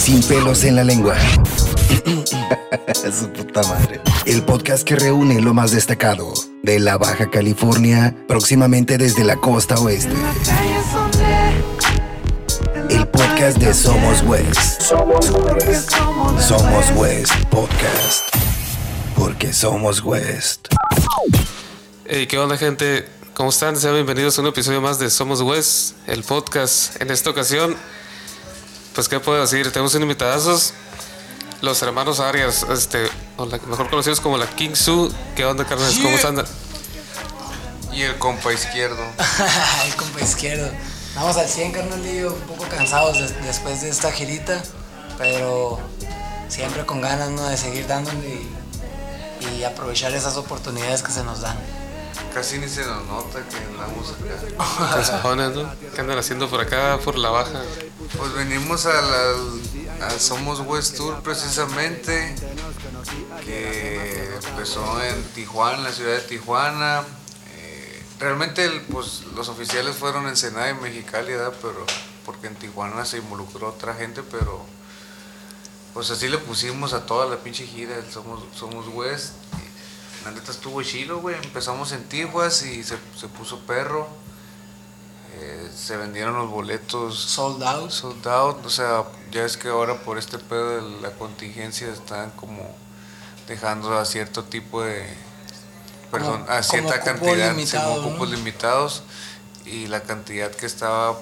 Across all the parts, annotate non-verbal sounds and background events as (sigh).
Sin pelos en la lengua. (laughs) Su puta madre. El podcast que reúne lo más destacado de la Baja California, próximamente desde la costa oeste. El podcast de Somos West. Somos West. Somos West Podcast. Porque somos West. Hey, ¿qué onda, gente? ¿Cómo están? Sean bienvenidos a un episodio más de Somos West, el podcast. En esta ocasión, pues, ¿qué puedo decir? Tenemos un invitadazos, los hermanos Arias, este, o la- mejor conocidos como la King Su. ¿Qué onda, carnales? ¿Cómo están? Y el compa izquierdo. (laughs) el compa izquierdo. Vamos al 100, carnalillo, un poco cansados des- después de esta girita, pero siempre con ganas ¿no? de seguir dándole y, y aprovechar esas oportunidades que se nos dan. Casi ni se nos nota que andamos acá. (laughs) ¿no? ¿Qué andan haciendo por acá, por la baja? Pues venimos al- al Somos West Tour precisamente, que empezó en Tijuana, en la ciudad de Tijuana. Eh, realmente pues, los oficiales fueron en Ensenada y Mexicali, ¿verdad? Pero, porque en Tijuana se involucró otra gente, pero pues así le pusimos a toda la pinche gira, el Somos, Somos West. La neta estuvo chilo, güey. Empezamos en Tijuas y se, se puso perro. Eh, se vendieron los boletos Sold out. sold out, o sea, ya es que ahora por este pedo de la contingencia están como dejando a cierto tipo de perdón, Como- a cierta cantidad, limitado, como ¿no? cupos limitados y la cantidad que estaba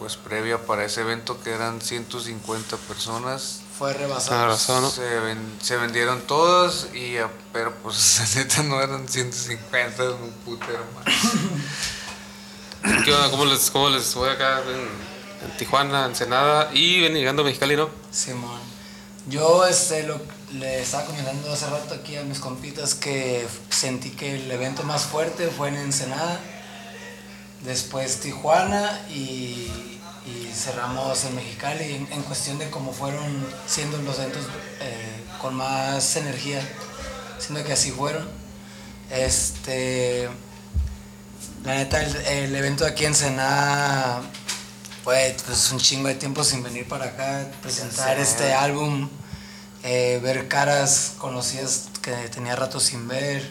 pues previa para ese evento que eran 150 personas Fue rebasado. razón, ¿no? se, ven- se vendieron todas y a- pero pues (laughs) la neta no eran 150, es un putero más. (laughs) ¿Qué onda? ¿Cómo les, cómo les fue acá en, en Tijuana, Ensenada y ven llegando a Mexicali, no? Simón. Yo este, lo, le estaba comentando hace rato aquí a mis compitas que sentí que el evento más fuerte fue en Ensenada, después Tijuana y, y cerramos en Mexicali en, en cuestión de cómo fueron siendo los eventos eh, con más energía, siendo que así fueron. Este, la neta, el, el evento aquí en Ensenada fue pues, un chingo de tiempo sin venir para acá, presentar este álbum, eh, ver caras conocidas que tenía rato sin ver,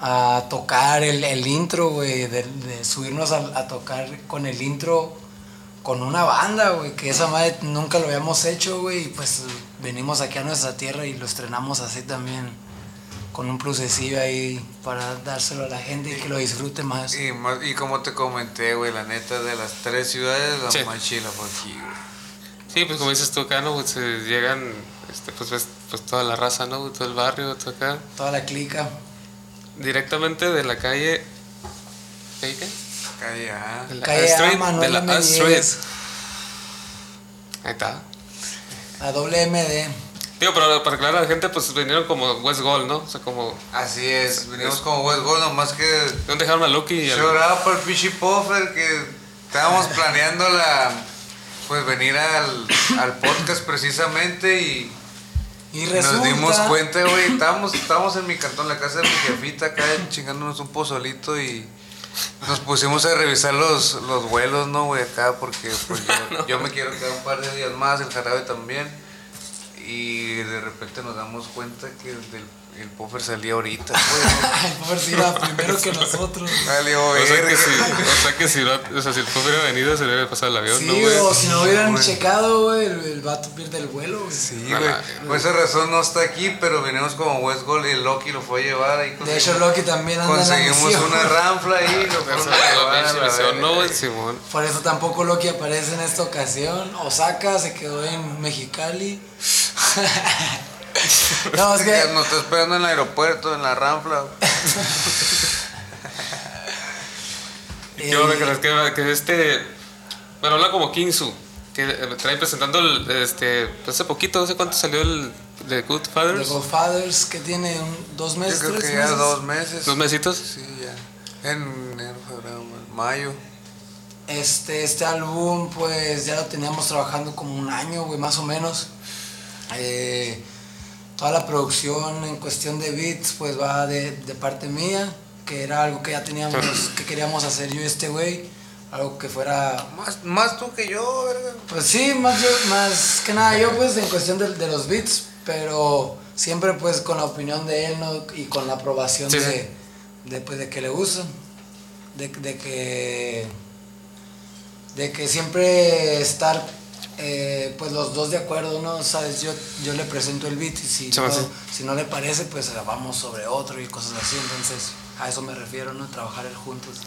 a tocar el, el intro, güey, de, de subirnos a, a tocar con el intro con una banda, güey, que esa madre nunca lo habíamos hecho, güey, y pues venimos aquí a nuestra tierra y lo estrenamos así también, con un plusecillo ahí para dárselo a la gente y que lo disfrute más. Y, más- y como te comenté, güey, la neta de las tres ciudades, la Sí. más chila fue aquí, güey. Sí, pues como dices tú acá, ¿no? Pues se llegan, este, pues ves pues, toda la raza, ¿no? Todo el barrio, todo acá. Toda la clica. Directamente de la calle... ¿Calle qué? Calle A. De la Calle A Street, Manuel de la A M10. Street. Ahí está. La doble MD. Digo, pero para aclarar a la gente, pues vinieron como West Gold, ¿no? O sea, como... Así es, venimos como West Gold, nomás que ¿Dónde dejaron a Loki? y al- lloraba por el pinche Puffer que estábamos (laughs) planeando la pues venir al, al podcast precisamente y Y nos resulta... dimos cuenta, güey, estábamos, estábamos en mi cantón, la casa de mi jefita acá chingándonos un pozolito y nos pusimos a revisar los, los vuelos, ¿no, güey? Acá porque pues yo, (laughs) yo me quiero quedar un par de días más, el jarabe también. Y de repente nos damos cuenta que el, del- el puffer salía ahorita, (laughs) güey. Ay, por si iba primero que nosotros. Salió O sea, que si, o sea que si, no- o sea, si el pueblo hubiera venido, se le hubiera pasado el avión, Sí, ¿no, güey? o si no hubieran güey. checado, güey, el, el vato pierde el vuelo, güey. Sí, güey. Por esa razón no está aquí, pero venimos como West Gold y el Loki lo fue a llevar ahí. De hecho, Loki también anda en la Conseguimos misión. una ranfla ahí. Lo fueron a llevar. Por eso tampoco Loki aparece en esta ocasión. Osaka se quedó en Mexicali. (laughs) (laughs) no, es que... Nos está esperando en el aeropuerto, en la ranfla. (laughs) ¿Qué onda, eh, que, que este. Bueno, habla como Kingsu. Que trae presentando el, este. pues hace poquito, no sé cuánto salió el de Good The Fathers. Godfathers, que tiene un- dos Yo meses, creo tres que ya meses. dos meses. Dos mesitos. Sí, ya. En enero, febrero, mayo. Este, este álbum, pues ya lo teníamos trabajando como un año, güey, más o menos. Eh, toda la producción en cuestión de beats, pues va de, de parte mía, que era algo que ya teníamos, que queríamos hacer yo y este güey. algo que fuera Más, más tú que yo, verga. Pues sí, más, yo, más que nada yo pues en cuestión de, de los beats, pero siempre pues con la opinión de él ¿no? y con la aprobación Sí, de, de, pues, de que le de, de que de que siempre estar eh, pues los dos de acuerdo, ¿no? Sabes, yo, yo le presento el beat y si, no, si no le parece pues vamos sobre otro y cosas así, entonces a eso me refiero, ¿no? Trabajar el juntos.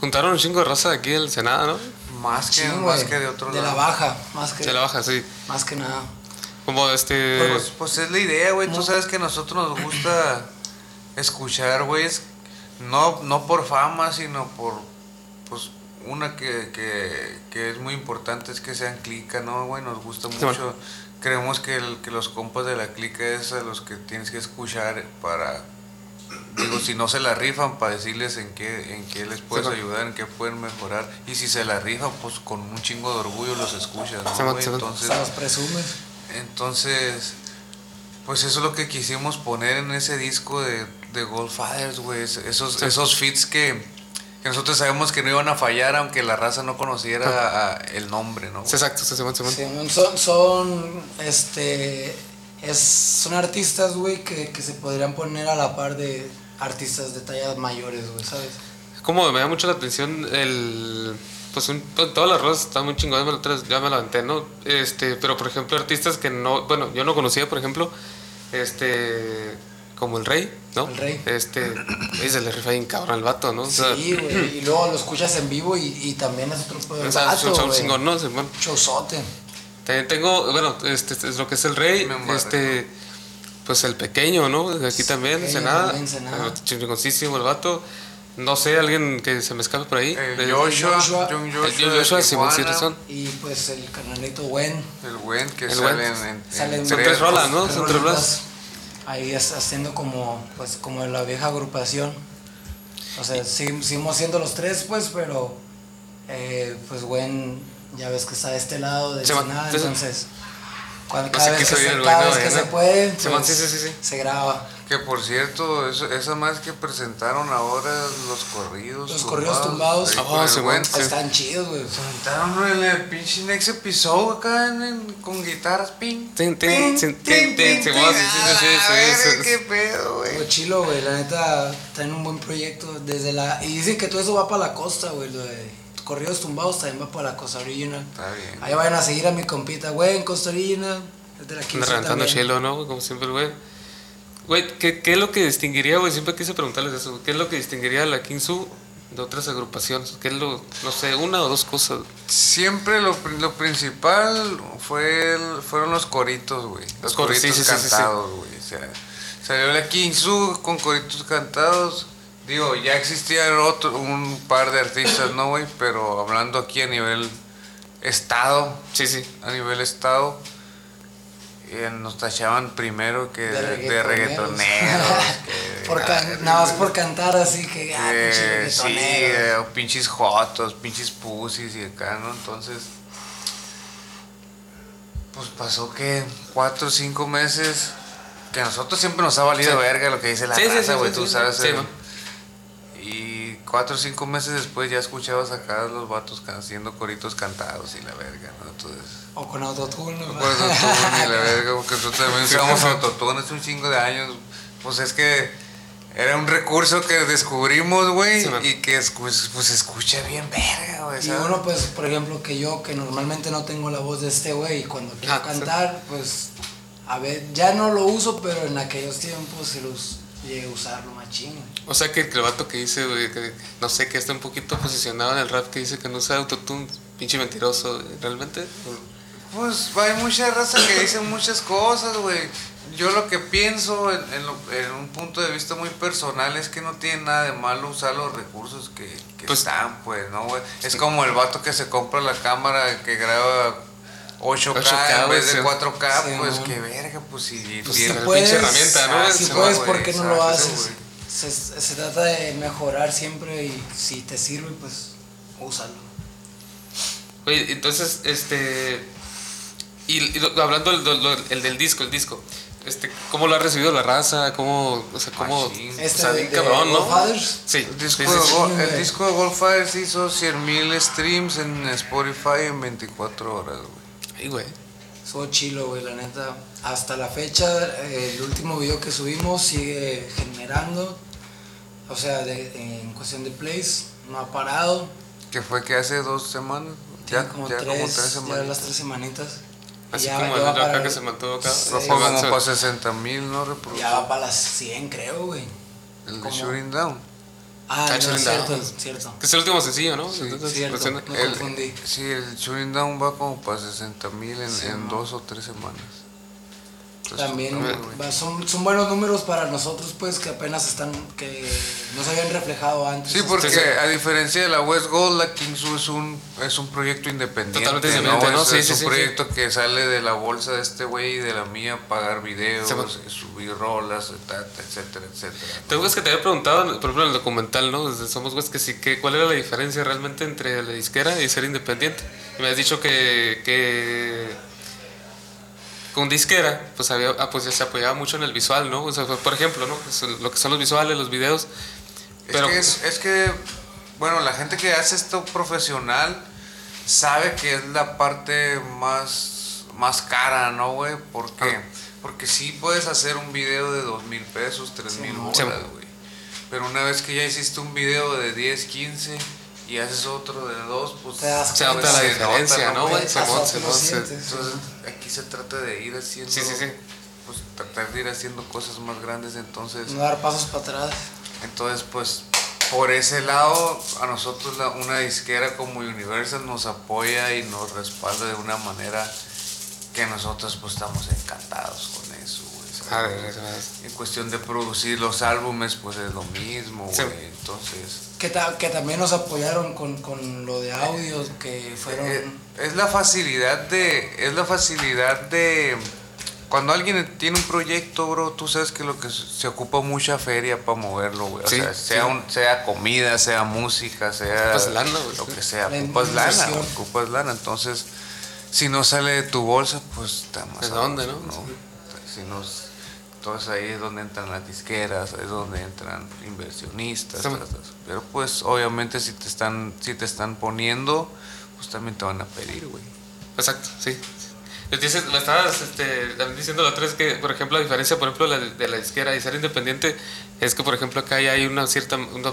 Juntaron un chingo de raza de aquí del Senado, ¿no? Más que, Sí, más que de otro De la baja, más que, De la baja, sí. más que nada. Como este. Pues, pues es la idea, güey. Tú sabes que a nosotros nos gusta escuchar, güey. No, no por fama, sino por. Pues una que, que, que es muy importante es que sean clica, ¿no, güey? Nos gusta Sí, mucho. Creemos que, el- que los compas de la clica es a los que tienes que escuchar para. Digo, si no se la rifan, para decirles en qué, en qué les puedes ayudar, en qué pueden mejorar. Y si se la rifan, pues con un chingo de orgullo los escuchas, ¿no, güey? sí. Entonces. Se los presumes. Entonces, pues eso es lo que quisimos poner en ese disco de, de Goldfathers, güey. es- Esos, Sí. esos fits que, que nosotros sabemos que no iban a fallar aunque la raza no conociera a- el nombre, ¿no? Sí, exacto, Simón, Simón. Sí, son, son, este, es, son artistas, güey, que, que se podrían poner a la par de artistas de tallas mayores, güey, ¿sabes? Como me da mucho la atención el. Pues un, pues, todas las rosas están muy chingadas, ya me la aventé, ¿no? Este, pero por ejemplo, artistas que no. Bueno, yo no conocía, por ejemplo, este. Como el Rey, ¿no? El Rey. Este. (clears throat) Es el rifa bien cabrón el vato, ¿no? O sea, Sí, güey, y (clears throat) luego lo escuchas en vivo y, y también es otro de o sea, vato, güey. chingón, ¿no? Simón. Showzote. También tengo, bueno, este, este es lo que es el Rey, embarré, este. Pues el pequeño, ¿no? Aquí también, Ensenada. Chingoncísimo el vato. No sé, alguien que se me escape por ahí. El Joshua, Joshua. John el Joshua, Joshua, de Simón, razón. Y pues el carnalito Gwen. El buen que El sale buen. en, en- Salen en Son tres rolas, ¿no? tres Son tres rolas. Ahí haciendo como, pues, como la vieja agrupación. O sea, sí- seguimos siendo los tres, pues, pero, eh, pues, Gwen, ya ves que está de este lado de sí. entonces, cuando, No cada vez que, se puede, pues, sí, sí. se graba. Que por cierto, eso, esa más que presentaron ahora los corridos. Los corridos tumbados. ahí Ah, con el Simón. buen. Sí. Están chidos, güey. Presentaron en el pinche next episode acá en, en- con guitarras ping. Tin, tin, tin, tin, tin, qué pedo, güey. Muy chilo, güey. La neta, traen un buen proyecto desde la... Y dicen que todo eso va para la costa, güey. Lo de corridos tumbados también va para la costa original. Está bien. Ahí vayan a seguir a mi compita, güey, en Costa Original. Es de la Anda 15 reventando chelo, ¿no? Como siempre, güey. Güey, ¿qué, ¿qué es lo que distinguiría, güey? Siempre quise preguntarles eso. ¿Qué es lo que distinguiría a la Kinsu de otras agrupaciones? ¿Qué es lo, no sé, una o dos cosas? Siempre lo, lo principal fue el- fueron los coritos, güey. Los sí, coritos sí, sí, sí, sí. cantados, güey. O sea, salió la Kinsu con coritos cantados. Digo, ya existían otro, un par de artistas, ¿no, güey? Pero hablando aquí a nivel estado, Sí, sí. a nivel estado, eh, nos tachaban primero que De de, reggaetoneros. que- (laughs) Por can- nada más por cantar así que, ah, eh, pinche sí, reggaetonero. eh, o pinches jotos, pinches pussies y acá, ¿no? Entonces, pues pasó que cuatro o cinco meses, que a nosotros siempre nos ha valido Sí. verga lo que dice la Sí, raza, güey, sí, tú sí, sabes. sí, eh, man. y cuatro o cinco meses después ya escuchabas acá los vatos haciendo coritos cantados y la verga, ¿no? Entonces, O con autotune. ¿no? eso tú, ni la (laughs) verga, porque nosotros también usamos autotune hace un chingo de años. Pues es que era un recurso que descubrimos, güey, Sí, y que pues, se escucha bien verga, güey. Y uno, pues, por ejemplo, que yo, que normalmente no tengo la voz de este güey, y cuando quiero Ah, sí. cantar, pues, a ver, ya no lo uso, pero en aquellos tiempos sí los llegué a usarlo machín. O sea que el vato que dice, güey, que no sé, que está un poquito posicionado en el rap, que dice que no usa autotune, pinche mentiroso, güey, ¿realmente? Pues hay mucha raza que dice muchas cosas, güey. Yo lo que pienso en, en lo- en un punto de vista muy personal es que no tiene nada de malo usar los recursos que, que Pues- están, pues, ¿no, güey? Es como el vato que se compra la cámara que graba 8K, 8K, en vez de sí. 4K, Sí, pues man. que verga, pues si Pues Si la puedes, pinche herramienta, ¿no? Ah, si puedes, ¿por qué no lo haces? Se, se trata de mejorar siempre y si te sirve, pues, úsalo. Oye, entonces, este. Y, hablando del, del- el del disco, el disco. este, ¿cómo lo ha recibido la raza? ¿Cómo, o sea, cómo, o Este sea, de, cabrón, ¿no? Godfathers, Sí, El disco, sí, de sí, sí. El güey. disco de Goldfire hizo 100.000 streams en Spotify en 24 horas, güey. Ay, güey. Estuvo chilo, güey, la neta. Hasta la fecha, el último video que subimos sigue generando. O sea, de- en cuestión de plays, no ha parado. Que fue que hace dos semanas. Tiene Ya, como, ya tres, como tres ya semanas. las tres semanitas. Así ya- como ya el va video acá para- que se mantuvo acá. Sí, Fue como para 60 mil, ¿no? Ya va para las 100, creo, güey. El de Shooting Down. Ah, Ah, no, cierto, Down. es cierto. Que es el último sencillo, ¿no? Sí, Entonces, cierto. pues, Me El- confundí. sí, el Shooting Down va como para 60 mil en, Sí, en no. dos o tres semanas. También bueno. va- son, son buenos números para nosotros, pues, que apenas están, que no se habían reflejado antes. Sí, porque Sí, sí. a diferencia de la West Gold, la Kingsu es un, es un proyecto independiente. Totalmente independiente, ¿no? Es, Sí, es sí, un sí, proyecto que sale de la bolsa de este güey y de la mía, pagar videos, Sí, bueno. subir rolas, etcétera, etcétera, etcétera. Te acuerdas que te había preguntado, por ejemplo, en el documental, ¿no? Desde Somos Güeyes, que sí, que cuál era la diferencia realmente entre la disquera y ser independiente. Y me has dicho que, que con disquera, pues, había, ah, pues ya se apoyaba mucho en el visual, ¿no? O sea, por ejemplo, ¿no? Pues, lo que son los visuales, los videos. Pero, es, que es, es que, bueno, la gente que hace esto profesional sabe que es la parte más, más cara, ¿no, güey? ¿Por qué? Ah. Porque sí puedes hacer un video de dos mil pesos, tres mil bolas, güey. Pero una vez que ya hiciste un video de 10, 15 y haces otro de dos, pues Te das se nota la se diferencia, ¿no, güey? Se nota, se nota. Entonces, aquí se trata de ir haciendo. Sí, sí, sí. Pues tratar de ir haciendo cosas más grandes, entonces. No dar pasos para atrás. Entonces, pues, por ese lado, a nosotros la- una disquera como Universal nos apoya y nos respalda de una manera que nosotros, pues, estamos encantados con eso, de veras, de veras. En cuestión de producir los álbumes, pues, es lo mismo, Sí. Entonces, Que, ta- que también nos apoyaron con, con lo de audio, que fueron... eh, es la facilidad de... Es la facilidad de... Cuando alguien tiene un proyecto, bro, tú sabes que lo que se ocupa mucha feria para moverlo, güey. O Sí, sea, sea, sí. un- sea comida, sea música, sea Ocupas lana, güey. lo que sea. La Ocupas lana, ocupas lana. Entonces, si no sale de tu bolsa, pues está más ¿De dónde, gusto, no? Si nos, entonces ahí es donde entran las disqueras, es donde entran inversionistas. Sí. Pero pues obviamente si te están, si te están poniendo, pues también te van a pedir, güey. Exacto, sí. Dices, me estabas este, diciendo la otra vez que, por ejemplo, la diferencia, por ejemplo, de la, de la disquera y ser independiente es que, por ejemplo, acá ya hay una cierta, una,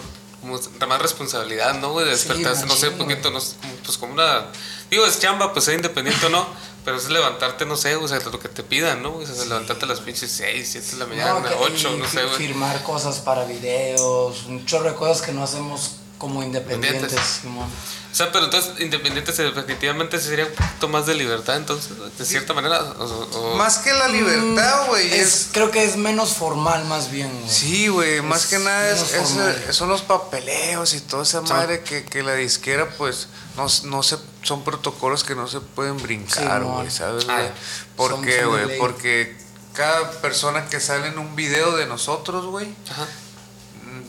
más responsabilidad, ¿no? De Sí, despertarse, no sé, un poquito, no pues como una, digo, es chamba, pues ser independiente o no, pero es levantarte, no sé, o sea, lo que te pidan, ¿no? O sea, levantarte a las pinches 6, 7 de la mañana, que- 8, y no sé, güey. Firmar cosas para videos, un chorro de cosas que no hacemos como independientes. Independientes. Simón. O sea, pero entonces, independiente, se- definitivamente sería un poquito más de libertad, entonces, de cierta manera. O, o- Más que la libertad, güey, Mm, Es- es... Creo que es menos formal más bien. güey. Sí, güey, más que nada es, formal. son los papeleos y toda esa madre que, que la disquera, pues, no, no se, son protocolos que no se pueden brincar, güey, ¿sabes? Ah, güey? ¿Por qué, güey? Porque cada persona que sale en un video de nosotros, güey,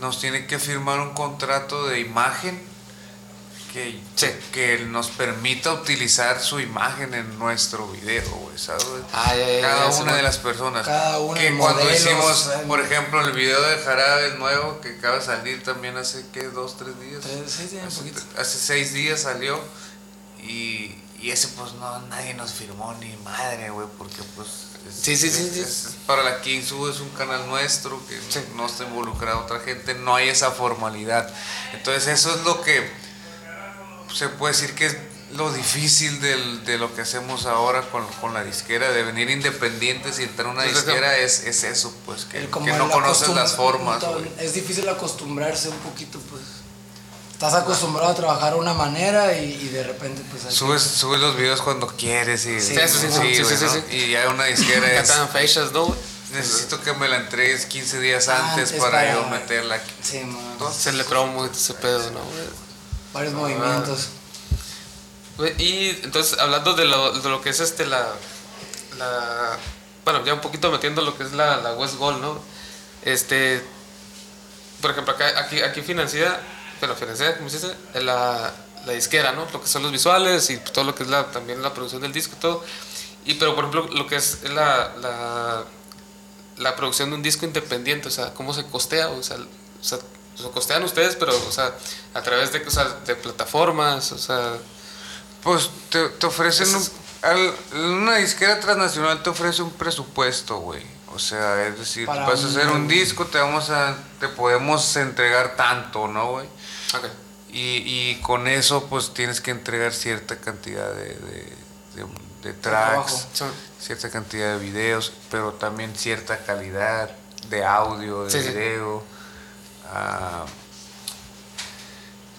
nos tiene que firmar un contrato de imagen que, que nos permita utilizar su imagen en nuestro video, güey, Cada una de las personas. Cada una, que cuando modelos, hicimos, eh, por ejemplo, el video de Jarabe nuevo, que acaba de salir también hace, ¿qué? Dos, tres días. Tres- hace, seis días salió y, y ese pues no, nadie nos firmó ni madre, güey, porque pues... es- Sí, sí, sí, es- sí. es- para la Kingsu es un canal nuestro que no está involucrada otra gente, no hay esa formalidad. Entonces eso es lo que se puede decir que es lo difícil del- de lo que hacemos ahora con, con la disquera, de venir independientes y entrar a una disquera es, es eso, pues, que, como que no el conoces las formas. Es difícil acostumbrarse un poquito, pues. Estás acostumbrado a trabajar de una manera y, y de repente, pues. hay que- Subes, subes los videos cuando quieres y, Sí, sí, sí, sí, sí, güey, sí, ¿no? sí. y ya una disquera (laughs) es, fechas, ¿no? necesito que me la entregues 15 días Ah, antes es para, para- yo meterla aquí. Sí, man. Entonces, Se le promo ese pedo, ¿no? Varios movimientos. Güey, Y entonces, hablando de lo, de lo que es este, la, la. Bueno, ya un poquito metiendo lo que es la, la West Gold, ¿no? Este. Por ejemplo, acá, aquí, aquí financia. Bueno, financia, ¿cómo se dice? La, la disquera, ¿no? Lo que son los visuales y todo lo que es la, también la producción del disco y todo. Y, pero, por ejemplo, lo que es la. la la producción de un disco independiente, o sea, cómo se costea, o sea, o sea lo costean ustedes, pero, o sea, a través de, o sea, de plataformas, o sea... Pues te, te ofrecen un, al- una disquera transnacional te ofrece un presupuesto, güey. O sea, es decir, Para vas a hacer un- disco, te vamos a, te podemos entregar tanto, ¿no, güey? Ok. Y, y con eso, pues tienes que entregar cierta cantidad de, de, de- de trabajo. tracks, cierta cantidad de videos, pero también cierta calidad de audio, de Sí, sí. Ah,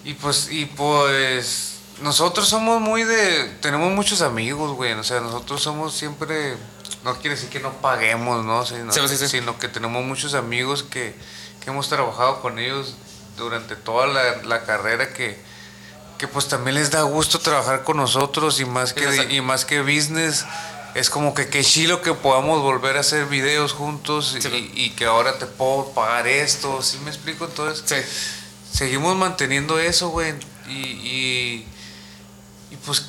y pues, y pues, nosotros somos muy de, tenemos muchos amigos, güey, o sea, nosotros somos siempre, no quiere decir que no paguemos, ¿no? Sino, Sí, sí, sí. sino que tenemos muchos amigos que, que hemos trabajado con ellos durante toda la, la carrera que, que pues también les da gusto trabajar con nosotros y más que, y más que business. Es como que qué chilo que podamos volver a hacer videos juntos y, Sí. y que ahora te puedo pagar esto, ¿sí me explico? Entonces, Sí. seguimos manteniendo eso, güey. Y, y, y pues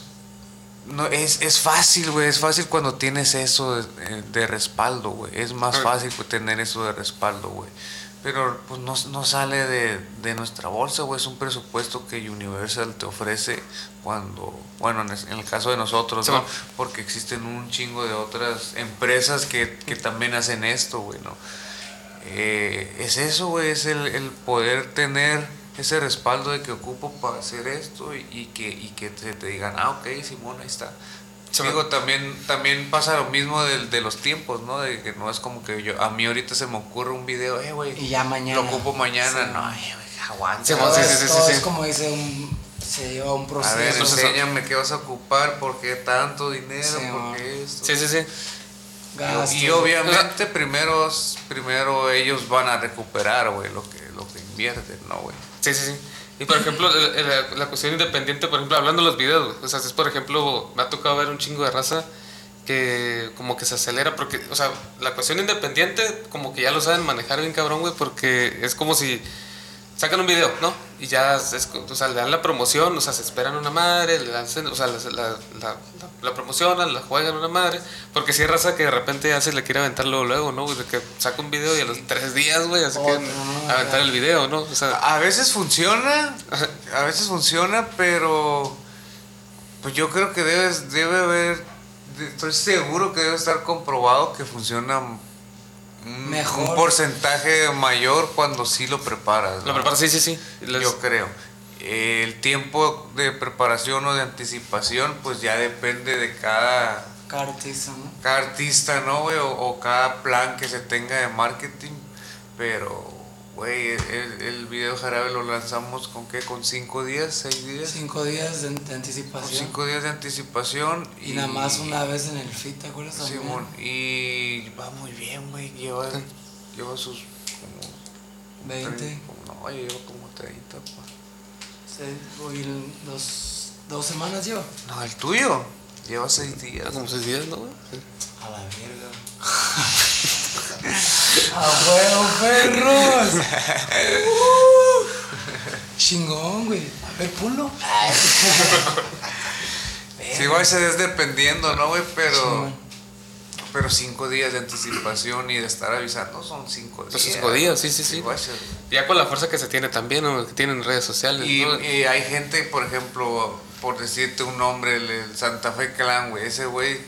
no, es, es fácil, güey. Es fácil cuando tienes eso de, de respaldo, güey. Es más fácil pues, tener eso de respaldo, güey. Pero pues no, no sale de, de nuestra bolsa, güey. Es un presupuesto que Universal te ofrece cuando, bueno, en, es- en el caso de nosotros, Sí, ¿no? bueno. Porque existen un chingo de otras empresas que, que también hacen esto, güey, ¿no? Eh, es eso, güey, es el, el poder tener ese respaldo de que ocupo para hacer esto y, y que, y que te, te digan, ah, ok, Simón, ahí está. Sí, Digo, también, también pasa lo mismo de, de los tiempos, ¿no? De que no es como que yo, a mí ahorita se me ocurre un video, eh, güey, Y ya mañana. lo ocupo mañana, Sí. no, eh, güey, aguanta. Sí, sí, es, sí, sí, todo sí. es como dice un. Se lleva un proceso. a ver, enséñame qué vas a ocupar, por qué tanto dinero, Sí, por qué esto. Sí, sí, sí. gastos. Y obviamente primero, primero ellos van a recuperar, güey, lo que, lo que invierten, ¿no, güey? Sí, sí, sí. Y por ejemplo, la, cuestión independiente, por ejemplo, hablando de los videos, o sea, es por ejemplo, me ha tocado ver un chingo de raza que como que se acelera, porque, o sea, la cuestión independiente, como que ya lo saben manejar bien cabrón, güey, porque es como si sacan un video, ¿no? Y ya, es, o sea, le dan la promoción, o sea, se esperan una madre, le dan, o sea, la, la, la, la promocionan, la juegan una madre, porque si hay raza que de repente ya se le quiere aventar luego, luego, ¿no? De que saca un video y a los tres días, güey, así que Otro, ¿no? aventar el video, ¿no? O sea, A veces funciona, a veces funciona, pero pues yo creo que debes, debe haber, estoy seguro que debe estar comprobado que funciona un, Mejor. un porcentaje mayor cuando sí lo preparas. Lo ¿no? preparas, sí, sí, sí. Yo creo. El tiempo de preparación o de anticipación, pues ya depende de cada, Cada artista, ¿no? cada artista, ¿no? O, o cada plan que se tenga de marketing. Pero, güey, el, el video jarabe lo lanzamos con qué? ¿Con cinco días? ¿Seis días? Cinco días de, de Con anticipación. cinco días de anticipación. Y nada más una vez en el fit, ¿te acuerdas? Simón, y va muy bien, güey. Lleva, lleva sus como 20. como- no, lleva como 30, pa. Sí, dos, dos semanas yo. No, el tuyo. Lleva seis Ah, días. como seis días, ¿no, güey? Sí. A la verga. (laughs) ¡A huevo, perros! Uh, (laughs) chingón, güey. A ver, ponlo. Sí, güey, se es dependiendo, ¿no, güey? Pero, Chingón. pero cinco días de anticipación y de estar avisando son cinco días. Pues cinco días, sí, sí, sí. Ya con la fuerza que se tiene también, ¿no? Que tienen redes sociales, Y, ¿no? y hay gente, por ejemplo, por decirte un nombre, el, el Santa Fe Clan, güey. Ese güey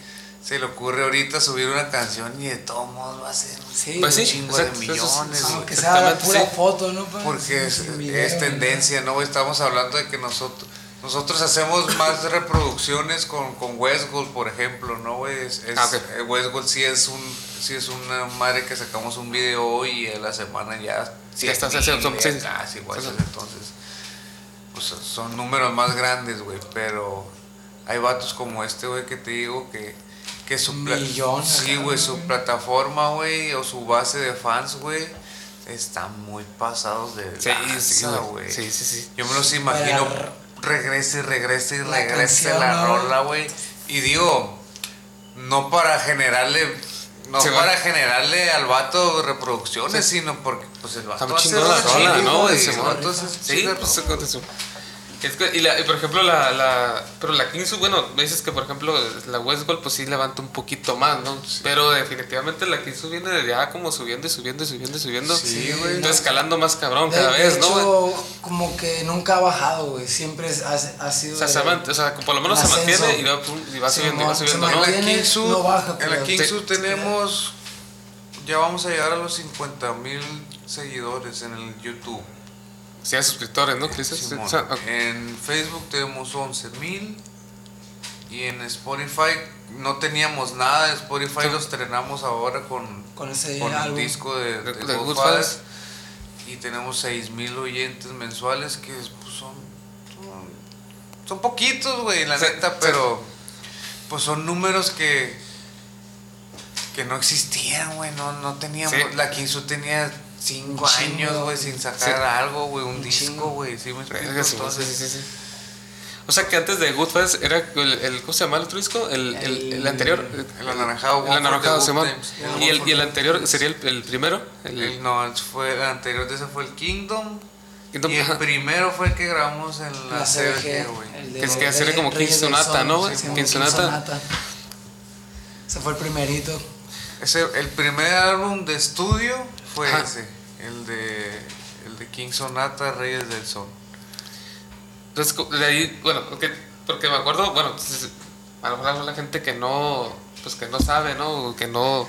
se le ocurre ahorita subir una canción y de todos modos va a ser un Sí, Pues sí, un chingo de exacto, eso es- millones, eso es- güey. Aunque sea la pura sí. foto, ¿no? pa? Porque es, Sin video, es tendencia, ¿no? Estamos hablando de que nosotros nosotros hacemos más reproducciones con, con Westgold, por ejemplo, ¿no? Es, es- Ah, eh, Westgold sí es un sí es una madre que sacamos un video hoy y a la semana ya sí, 100,000 sí, sí, sí. casi, sí. entonces pues son números más grandes, güey, pero hay vatos como este, güey, que te digo que que su Millón sí, güey, su plataforma, güey, o su base de fans, güey, están muy pasados de Sí, sí, lanza, güey. Sí, sí, sí. Yo me los imagino regrese y regrese y La regrese la ¿no? rola, güey. Y digo, no para generarle, no Sí, para generarle al vato reproducciones, sino porque pues el vato hace la rola ¿no, hace Sí, pues. Es que, y, la, y por ejemplo, la, la. Pero la Kingsu, bueno, me dices que por ejemplo la Westgold, pues sí levanta un poquito más, ¿no? Pero definitivamente la Kingsu viene de ya como subiendo y subiendo y subiendo y subiendo. Sí, güey. Entonces escalando más cabrón De, cada de vez, ¿no? güey? hecho, como que nunca ha bajado, güey. Siempre ha, ha sido. O sea, se de- mant- o sea, por lo menos se mantiene y va, pum, y va Sí, subiendo y va subiendo, En ¿no? la mantiene, Kingsu, no baja, en la Kingsu Sí. tenemos. Ya vamos a llegar a los 50 mil seguidores en el YouTube. Sí, hay suscriptores, ¿no? Ok. En Facebook tenemos 11 mil. Y en Spotify no teníamos nada. En Spotify Sí. lo estrenamos ahora con, Con ese con el disco de, De-. Y tenemos 6 mil oyentes mensuales que pues, son, son, son poquitos, güey, la Sí, neta, sí. pero pues son números que, que no existían, güey, no, no teníamos, Sí. la Kinsu tenía 5 Un chingo, años, güey, sin sacar Sí. algo, güey, un, Un disco, güey, sí me explico, entonces, sí, sí, sí. O sea que antes de Goodfellas era el, el- ¿cómo se llama el otro disco? El, el, anterior. el anaranjado, El anaranjado. Good Times. Y el, y el anterior sería el, el primero. El, El- no, fue, el anterior de ese fue el Kingdom. Kingdom, y el ajá. primero fue el que grabamos en la, La CBG, güey. el de Que es que sería como King Sonata, ¿no, King. Sonata. Ese fue el primerito. Ese, el primer álbum de estudio fue Ajá. ese, el de, el de King Sonata, Reyes del Sol. Entonces, de ahí, bueno, porque, porque me acuerdo, bueno, entonces, a lo mejor la gente que no, pues que no sabe, ¿no? Que no,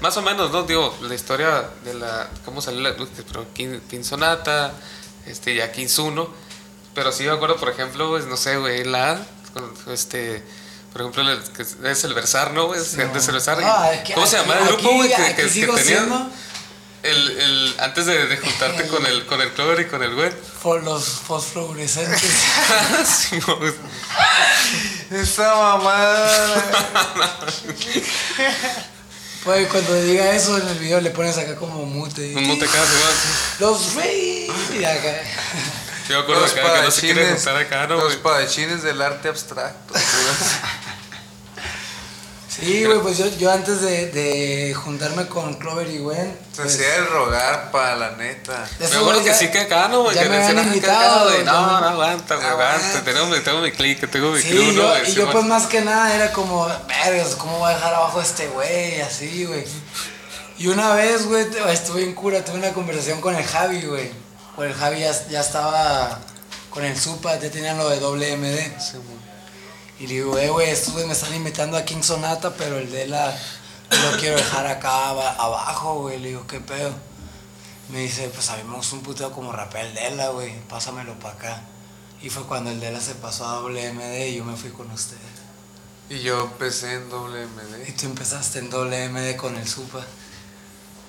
más o menos, ¿no? Digo, la historia de la, cómo salió la, pero King, King Sonata, este, ya King Uno, pero sí me acuerdo, por ejemplo, pues, no sé, güey, la, este, por ejemplo, el- es el versar, ¿no? Es el versar. Ah, aquí- ¿Cómo se llama el grupo, güey? Que, que, que tenía siendo el, el, antes de, de juntarte con el, con el Clover y con el güey. por los fosforescentes. (laughs) Sí. Esa mamada. pues cuando diga eso en el video le pones acá como mute. y- Un mute acá, Simón. Los reyes. Y acá. Yo me acuerdo los acá que no se quiere juntar acá, ¿no, los güey? espadachines del arte abstracto. Sí, güey, pues yo, yo antes de, de juntarme con Clover y Gwen. Se pues, hacía el rogar para la neta. Me acuerdo güeyes que sí que acá, ¿no, güey? ya Que me habían "Ah, invitado, cagado, güey". güey, No, no, aguanta, güey, aguanta. Tengo, mi- tengo mi click, tengo mi Sí, y yo pues más que nada era como, vergas, ¿cómo voy a dejar abajo a este güey? Así, güey. Y una vez, güey, te- estuve en cura, tuve una conversación con el Javi, güey. Pues el Javi ya, ya estaba con el Supa, ya tenían lo de WMD. Y le digo, eh, güey, estos me están invitando a King Sonata, pero el de la lo quiero dejar acá aba- abajo, güey. Le digo, ¿qué pedo? Me dice, pues sabemos un puteo como rapea el Dela, güey, pásamelo para acá. Y fue cuando el Dela se pasó a WMD y yo me fui con ustedes. Y yo empecé en Y WMD. tú empezaste en WMD con el Supa.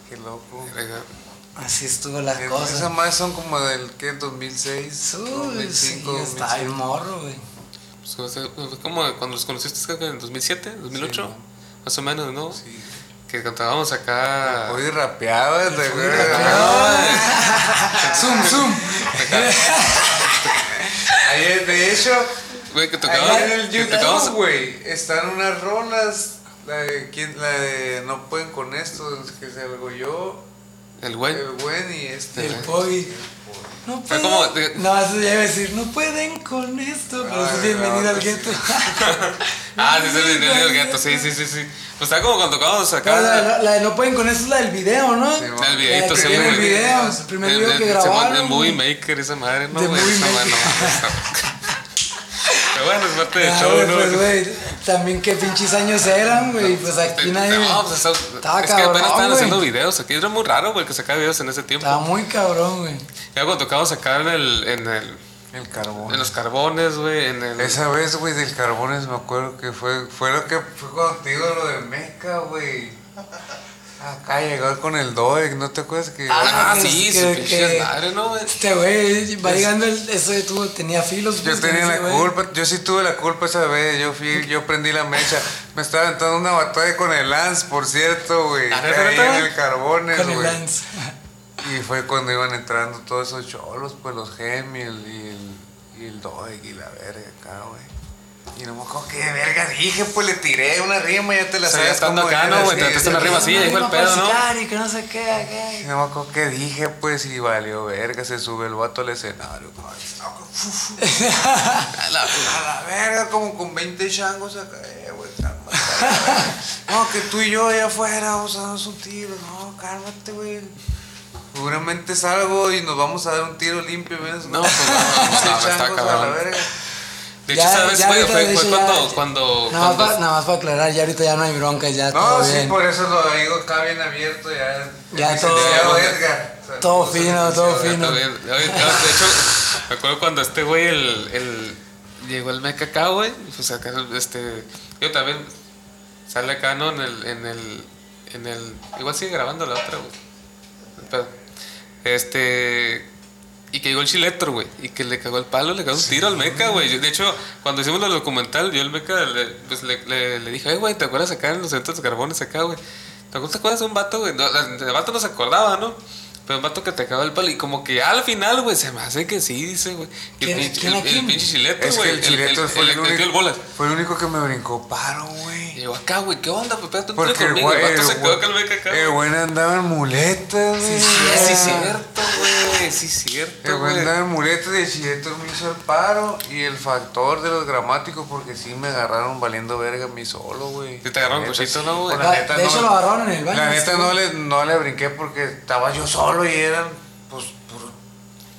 Qué loco. Así estuvo la cosa. Esas más son como del ¿qué? 2006, Uy, 2005, sí, estaba el 2006. morro, güey. Pues, fue como cuando los conociste, en 2007, 2008, Sí, más o menos, ¿no? Sí. Que cantábamos acá. Hoy rapeabas, güey. Zoom, zoom. Ahí, de hecho, Güey, que. Allá en el YouTube, güey, están unas rolas. La de, ¿quién? la de No pueden con esto, que se algo yo, El güey. el buen y este. El Poggy. No Fue pueden. como de- No, eso ya iba a decir, no pueden con esto, pero eso es Ay, bienvenido no, al pues gueto. (laughs) Ah, sí, sí, el del gato, sí, sí, sí, sí. Pues está como cuando tocábamos Pero la, acá. la- la de no pueden con esto es la del video, ¿no? Sí, El videito, sí, el güey. video, el primer video que grabaron. De Movie güey. Maker, esa madre, ¿no? Güey? Esa madre, no. Pero bueno, es parte del show, güey, ¿no? pues, güey, también qué pinches años eran, güey, pues aquí nadie... No, pues eso- Estaba es que apenas estaban güey. haciendo videos. Aquí era muy raro, güey, que sacaba videos en ese tiempo. Estaba muy cabrón, güey. Ya cuando tocábamos acá en el, en el, El carbón. en los carbones, güey, en el... Esa vez, güey, del carbones me acuerdo que fue, fue lo que fue contigo lo de Meca, güey. Acá llegó con el Doeg, ¿no te acuerdas que Ah, que- sí, que- su que- madre, ¿no? Este güey va llegando el, eso de tú tenía filos. yo pues, tenía la culpa, yo sí tuve la culpa esa vez, yo fui, yo prendí la mecha, me estaba aventando una batalla con el Lance, por cierto, güey, ¿Ah, ahí en el carbones, Con el. Lance. Y fue cuando iban entrando todos esos cholos, pues los Gemi el- y el, y el Doeg y la verga acá, güey. Y no me acuerdo qué verga dije, pues le tiré una rima, ya te la O sea, sabes. estando acá, ¿no, güey? Te una rima así, el pedo, ¿no? Sicario, que no sé qué. Y no me acuerdo qué dije, pues, y valió verga, se sube el vato al escenario. (laughs) A la, a la verga, como con 20 changos acá, eh, güey, cálmate. (laughs) No, que tú y yo allá afuera vamos a darnos un tiro. No, cálmate, güey. Seguramente salgo y nos vamos a dar un tiro limpio. ¿ves? No, pues, no, no, (laughs) no, 20 está De hecho, Ya- ¿sabes? ya Fue, ya- cuando, cuando, Nada más, cuando- para, nada más para aclarar, ya ahorita ya no hay broncas, ya No, todo sí, bien. por eso lo digo acá bien abierto. Ya, Ya todo- Edgar. O sea, todo fino, todo fino. Bien. De hecho, me acuerdo cuando este güey, el, el, llegó el meca acá, güey. y Pues acá, este. Yo también sale acá, ¿no? En el. En el, en el igual sigue grabando la otra, güey. El pedo. Este. Y que llegó el chiletro, güey. Y que le cagó el palo, le cagó un tiro al meca, güey. De hecho, cuando hicimos el documental, yo al meca le, pues, le, le, le dije, ay, güey, ¿te acuerdas acá en los eventos de carbones acá, güey? ¿Te acuerdas, te acuerdas de un vato, güey? No, el vato no se acordaba, ¿no? Pero un vato que te cagó el palo. Y como que al final, güey, se me hace que sí, dice, güey. El ¿Quién- pinche- quién a el- el quién? pinche chileto, Es que güey. el chileto el, fue el, el, el el único, bolas. fue el único que me brincó paro, Y güey. llegó acá, güey, ¿qué onda? Pues pégate un tiro Porque el conmigo. güey, El vato el se quedó güey- acá el acá. el güey. andaba en muletas, güey. Sí, sí, cierto, güey. Sí, cierto, El güey andaba en muletas y el chileto me hizo el paro. Y el factor de los gramáticos, porque sí me agarraron valiendo verga a mí solo, güey. Sí te agarraron sí, ¿no, güey? pues, la Ah, neta de no- hecho, lo agarraron en el baño. La neta no le brinqué porque estaba yo solo y eran, pues, puro.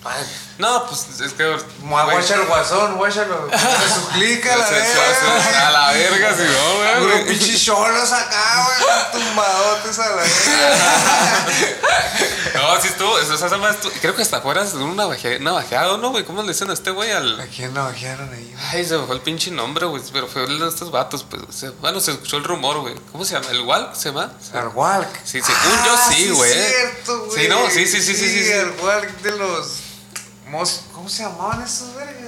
ay, No, pues es que. Guacha el guasón, guáchalo. Suplica la (laughs) verga. A la verga, sí, no, güey. Puro güey. pinches cholos acá, güey. Tumbadotes a la verga. (laughs) Sí estuvo. Esa, Creo que hasta afuera de un navaje- navajeado, ¿no, güey? ¿Cómo le dicen a este güey? Al. ¿A quién navajearon ahí, güey? Ay, se me fue el pinche nombre, güey. Pero fue el de estos vatos, pues. bueno, se escuchó el rumor, güey. ¿Cómo se llama? ¿El Walk se llama? Arwalk. Sí, según yo sí, güey. Es cierto, güey. Sí, no, sí, sí, sí, sí, sí, sí. Arwalk de los. mos- ¿Cómo se llamaban esos güey? El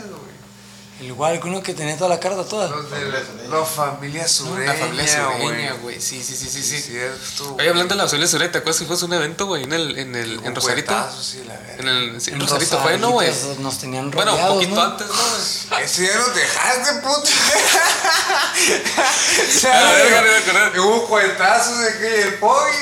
igual que uno que tenía toda la carta toda. Los de la, la familia sureña. La familia sureña, güey. Sí, sí, sí, sí, sí. Cierto. Oye, hablando de la familia sureña, ¿te acuerdas que fue un evento, güey? En el, en el, en Rosarito. Y la. En el, sí, en Rosarito fue, ¿no, güey? Nos tenían Bueno, un rodeados, poquito ¿no? antes, ¿no, güey? (laughs) Ese ya los dejaste, puto. (laughs) A. Hubo cuentazos de que el poggy.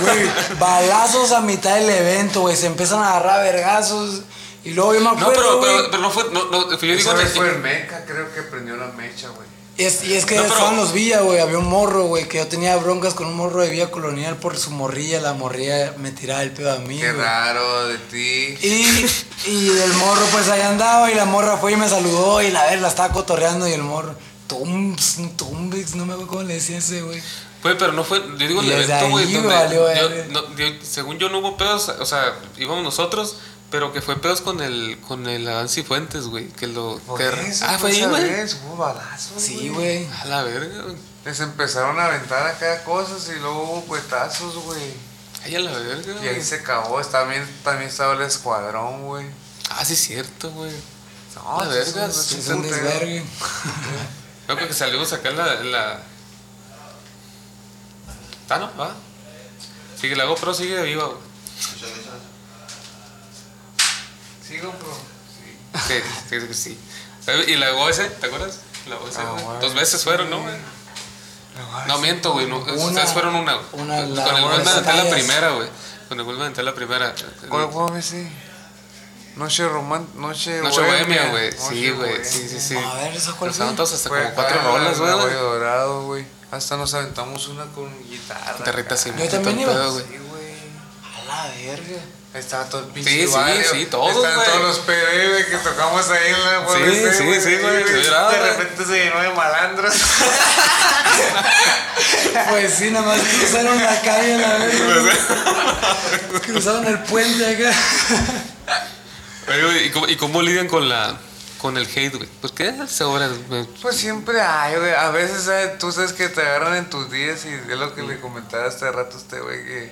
Güey, balazos a mitad del evento, güey. Se empiezan a agarrar vergazos. Y luego yo me No, acuerdo, pero, güey. pero, pero no fue. No, no, yo digo. Vez en- fue el meca, creo que prendió la mecha, güey. Y es, y es que No, pero- estaban los Villa, güey. Había un morro, güey, que yo tenía broncas con un morro de Villa Colonial por su morrilla. La morrilla me tiraba el pedo a mí, Qué güey. raro de ti. Y, y el morro, pues ahí andaba. Y la morra fue y me saludó. Y la ver, la estaba cotorreando. Y el morro, Tums, Tumbix, no me acuerdo cómo le decía ese, güey. Güey, pero no fue. Yo digo el evento, güey. no, según yo no hubo pedos. O sea, íbamos nosotros. Pero que fue pedos con el, con el Avanci Fuentes, güey. Que lo. Por que- eso, ah, fue pues, ahí, güey. Hubo balazos. Sí, güey. A la verga, güey. Les empezaron a aventar acá cosas y luego hubo cuetazos, güey. Ay, a la verga, Y ahí se acabó. También, también estaba el escuadrón, güey. Ah, sí, es cierto, güey. No, La verga, sí, Es un desvergue. Creo que salimos acá en la. En la... Ah, no, va. Sigue la GoPro, sigue viva, güey. Sigo, bro. Sí. Sí, sí, sí, ¿Y la OS? ¿Te acuerdas? La OS, Ah, güey. güey. Dos veces fueron, ¿no, güey? No, miento, güey. No, Una- ustedes fueron una. güey. una, la- Con el una gol aventé la primera, güey. Con el gol aventé la primera. ¿Cuál fue ese? Noche romántica. Noche, Noche bohemia, güey. Sí, güey. Sí, sí, sí. A ver, ¿esa cuál Nos fue? aventamos hasta Fue como cuatro rolas, la güey. Valle Dorado, güey. Hasta nos aventamos una con guitarra. Guitarrita así. Yo también iba. güey. Sí, güey. A la verga. Estaba todo el pinche Sí, sí, barrio. sí, todos, Estaban todos los PDB que tocamos ahí en la Sí, sí, güey. sí, güey, se De repente se llenó de malandros. (laughs) Pues sí, nada más cruzaron la calle a la verga. (laughs) Cruzaron el puente acá. (laughs) ¿y cómo, ¿y cómo lidian con la con el hate, güey? Pues qué hace ahora? Pues siempre hay, güey. A veces, ¿sabes? Tú sabes que te agarran en tus días y es lo que le comentaba hace rato a este güey que,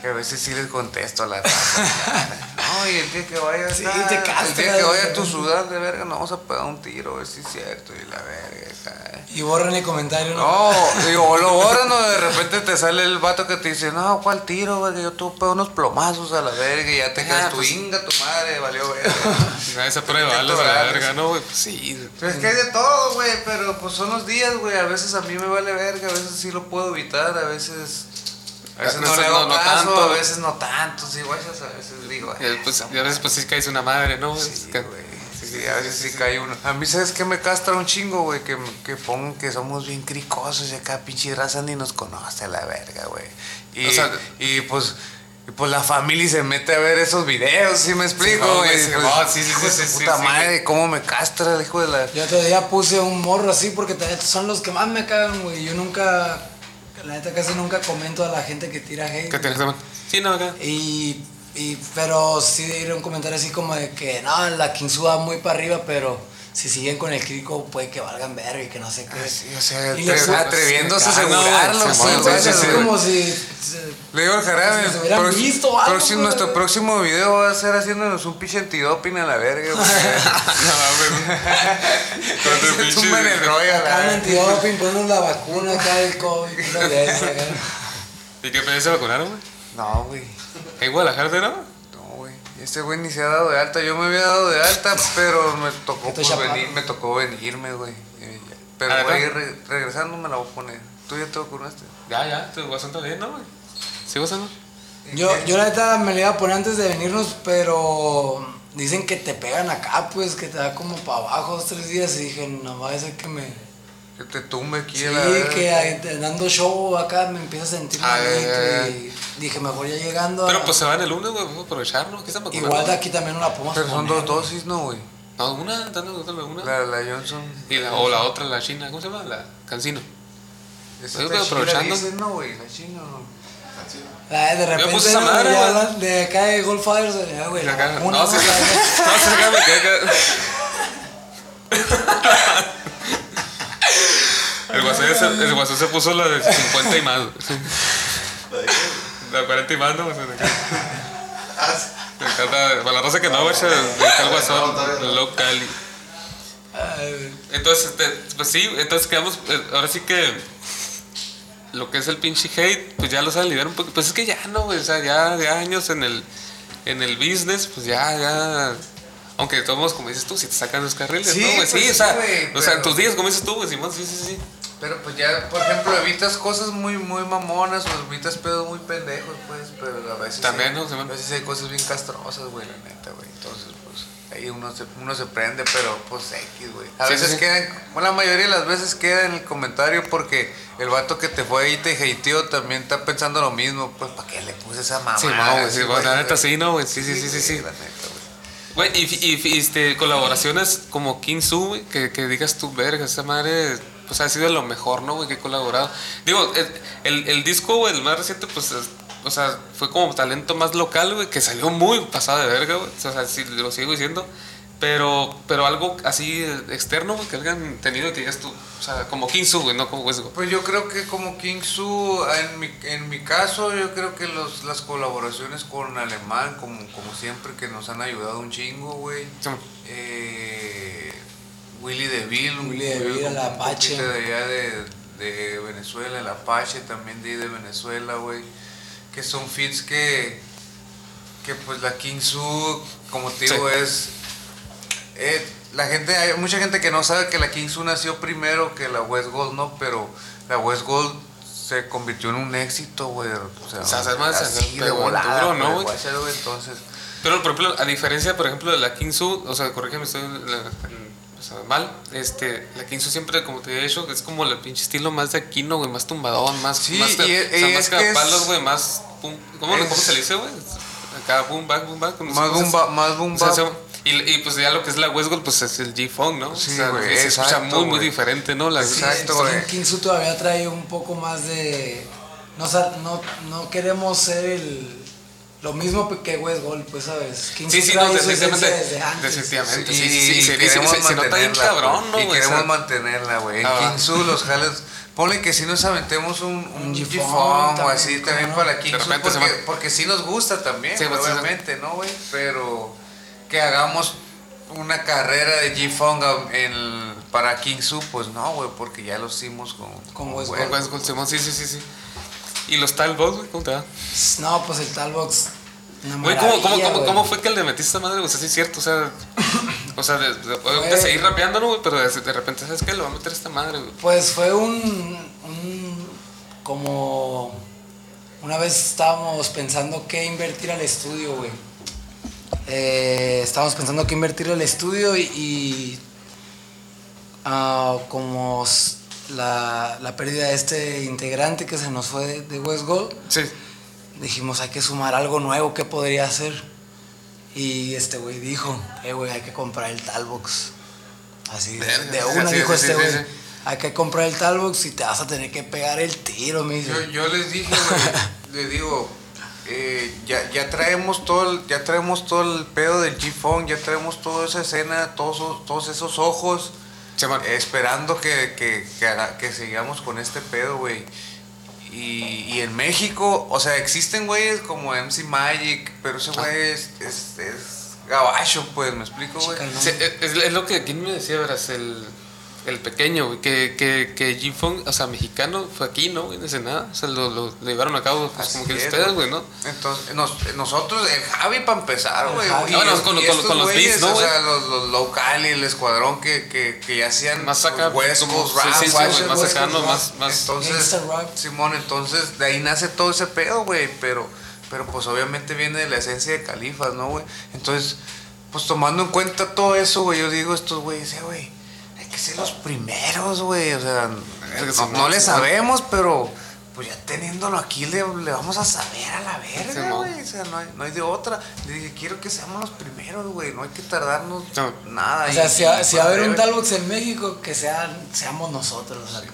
que a veces sí les contesto a la raza. (laughs) no, y el día que vaya Sí, te el día que vaya a tu ciudad de verga, nos vamos a pegar un tiro, a ver si es cierto, y la verga, acá. Y borran el comentario, ¿no? No, (laughs) digo, o lo borran o de repente te sale el vato que te dice, no, ¿cuál tiro, güey? Que yo tuve unos plomazos a la verga y ya te Ah, quedas tu pues- inga, tu madre, valió (laughs) verga. Ah, Esa prueba a la verga, ¿no, güey? Pues sí. Pero es que hay de todo, güey, pero pues son los días, güey. A veces a mí me vale verga, a veces sí lo puedo evitar, a veces. A veces A no le hago no- no tanto. a veces no tanto, sí, güey, a veces digo. Y a- pues, y a veces pues sí caes una madre, ¿no? Sí, Es que- güey. Sí, a veces sí cae uno. A mí, ¿sabes qué me castra un chingo, güey? Que, que pongan que somos bien cricosos y acá pinche raza ni nos conoce a la verga, güey. Y, O sea- y pues. Y pues la familia se mete a ver esos videos, ¿sí me explico? no, güey? sí, Pues, no, sí, sí, hijo sí, sí, puta sí, madre, cómo me castra el hijo de la. Yo día puse un morro así porque son los que más me cagan, güey. Yo nunca, la neta casi nunca comento a la gente que tira hate. ¿Qué tienes? Sí, no, acá. Y, y, pero sí diré un comentario así como de que no, la Kinsu va muy para arriba, pero si siguen con el crico puede que valgan verga y que no sé qué. Ah, sí, o sea, Y atreviéndose a asegurarlo, pues, sí, es sí, así sí. como si... Le digo al jarabe, Si hubieran visto o algo, próximo- güey. nuestro próximo video va a ser haciéndonos un pinche antidoping a la verga, güey. (laughs) (laughs) No mames. Cuando (laughs) Se tumban el rollo a la antidoping, ponen la vacuna acá del COVID. ¿Y qué pedo se vacunaron, güey? No, güey. ¿En Guadalajara, no? Este güey ni se ha dado de alta. Yo me había dado de alta, (laughs) pero me tocó Estoy pues, venir, me tocó venirme, güey. Eh. Pero re- regresando me la voy a poner. ¿Tú ya te vacunaste? Ya, ya, guasón está bien, ¿no, güey? ¿Sí, guasón? no? Yo, yo la neta me la iba a poner antes de venirnos, pero dicen que te pegan acá, pues, que te da como para abajo dos, tres días. Y dije, no va a ser que me... Que te tumbe aquí Sí, la que dando show acá me empiezo a sentir Ah, malito ya, ya, y dije, mejor ya llegando a- Pero pues se van el lunes, güey, vamos a aprovechar, ¿no? ¿Qué están vacunando? Igual de aquí también no la podemos Pero son dos dosis, ¿no, güey? No, una, dando, dando una. La, la Johnson. Y la, o la otra, la china, ¿cómo se llama? La Cancino. Esa pero chila, aprovechando. dicen, no, güey, la china. Ah, de repente no, madre, ya güey. hablan de acá de Goldfires, de, ah, güey, la vacuna, No, sí, (laughs) ¿no? acá me quedé acá. (laughs) El guasón, se, el guasón se puso la de 50 y más. La 40 y más, ¿no? Pues. Me encanta. Para la raza que no, güey, se- de el guasón local. Entonces, este, pues sí, entonces quedamos, eh, ahora sí que lo que es el pinche hate, pues ya lo saben lidiar un poco. Pues es que ya no, güey, o sea, ya, ya años en el, en el business, pues ya, ya. Aunque de todos modos, como dices tú, si te sacan los carriles, Sí, ¿no, güey? pues sí, sí, o sea, güey, o sea, en pero- tus días, como dices tú, güey, Simón, sí, sí, sí. Pero pues ya, por ejemplo, evitas cosas muy, muy mamonas o evitas pedos muy pendejos, pues, pero a veces. También, hay, ¿no? A veces hay cosas bien castrosas, güey, la neta, güey. Entonces, pues, ahí uno se, uno se prende, pero pues X, güey. A Sí, veces sí, quedan, bueno, la mayoría de las veces queda en el comentario porque el vato que te fue ahí y te hateó también está pensando lo mismo, pues, ¿para qué le puse esa mamá? Sí, no, güey, sí, bueno, la neta sí, no, güey, sí, sí, sí, sí, sí. La neta, güey. Güey, y, y, y, este, colaboraciones como King Su, güey, que, que digas tú, verga, esa madre, pues ha sido lo mejor, ¿no, güey, que he colaborado. Digo, el, el, disco, güey, el más reciente, pues, es- o sea, fue como talento más local, güey, que salió muy pasado de verga, güey, o sea, sí, lo sigo diciendo. Pero, pero algo así externo, güey, que hayan tenido que digas tú, o sea, como King Su, güey, no como Westgo. Pues yo creo que como King Su, en mi, en mi caso, yo creo que los, las colaboraciones con Alemán, como, como siempre, que nos han ayudado un chingo, güey. Sí, Eh, Willy DeVille, un, Willy DeVille, el un Apache. de allá de, de Venezuela, el Apache también de, ahí de Venezuela, güey. Que son fits que, que pues la King Su, como te digo, Sí. es... eh, la gente, hay mucha gente que no sabe que la King Su nació primero que la West Gold, ¿no? Pero la West Gold se convirtió en un éxito, güey. O sea, O sea, además, así de volada, duro, ¿no, güey, Entonces... Pero, por ejemplo, a diferencia, por ejemplo, de la Kinsu, o sea, corrígeme, estoy en la- sea, mal, este, la Kinsu siempre, como te he dicho, es como el pinche estilo más de Aquino, güey, más tumbadón, más, Sí, más, y o sea, y más es que es- palos, güey, más, pum, ¿cómo, es- ¿cómo se le dice, güey? Acá, boom, bang, boom, bang. con Más boom bap, más boom O sea, y, y, pues ya lo que es la West Gold, pues es el G-Funk, ¿no? Sí, o sea, güey, se escucha muy, muy diferente, ¿no? La, Sí, Exacto, güey. King Su todavía trae un poco más de. No, no, no queremos ser el. Lo mismo que West Gold, pues, ¿sabes? King Sí, sí, no, definitivamente. desde antes. Definitivamente. Y, Sí, sí, sí, sí, sí, queremos se nota mantenerla, cabrón, pues, ¿no, Y? O queremos sea, mantenerla, güey. En Ah, va. King Su los jales, Ponle que si nos aventemos un, un, o así ¿cómo también no? para King Su, se porque, porque sí nos gusta también, Sí, pues, obviamente, ¿no, güey? Pero que hagamos una carrera de G-Funk en- para King Su, pues no, güey, porque ya lo hicimos con, Con West güey. Con West Simón, sí, sí, sí, sí. ¿Y los Talbots, güey? ¿Cómo te va? No, pues el Talbox. Güey, ¿cómo, cómo, cómo, fue que le metiste esa madre? O sea, sí es cierto, o sea... O sea, de, seguir rapeando, ¿no, güey? Pero de, de repente, ¿sabes qué? Le voy a meter esta madre, güey. Pues fue un, un- como una vez estábamos pensando qué invertir al estudio, güey. Eh, estábamos pensando qué invertir al estudio y, y, ah, como la, la pérdida de este integrante que se nos fue de, de West Gold, Sí. dijimos hay que sumar algo nuevo, ¿qué podría hacer? Y este güey dijo, eh güey, hay que comprar el Talbox. Así, de, una sí, dijo sí, este güey. Hay que comprar el Talbox y te vas a tener que pegar el tiro, me dice. Yo, yo les dije, güey, (laughs) le digo, eh, ya, ya traemos todo el, ya traemos todo el pedo del G-Funk, ya traemos toda esa escena, todos, esos- todos esos ojos, esperando que, que, que, haga- que sigamos con este pedo, güey. Y, y en México, o sea, existen güeyes como MC Magic, pero ese güey es, es, es gabacho, pues, ¿me explico, güey? Es lo que, ¿quién me decía, verás? El, el pequeño, güey, que, que, que G-Funk, o sea, mexicano, fue aquí, ¿no? En Ensenada, o sea, lo, lo, lo llevaron a cabo, pues, como que es, ustedes, güey, ¿no? Entonces, nos- nosotros, el Javi para empezar, güey. Con- y con- con los beats, ¿no, O sea, los, los local y el escuadrón que, que, que ya hacían Más acá, sí, rap, sí, más cercano, más- más- Entonces. Simón, entonces de ahí nace todo ese pedo, güey. Pero, pero pues obviamente viene de la esencia de Califas, ¿no, güey? Entonces, pues tomando en cuenta todo eso, güey, yo digo, estos güeyes, eh, güey, que ser los primeros, güey. O sea, Verga, no, no le sabemos, pero pues ya teniéndolo aquí le, le vamos a saber a la verga, güey. O sea, no hay, no hay de otra. Le dije, quiero que seamos los primeros, güey. No hay que tardarnos No. nada. O sea, Y- si, va- si a haber un. Talbox en México, que sean, seamos nosotros acá.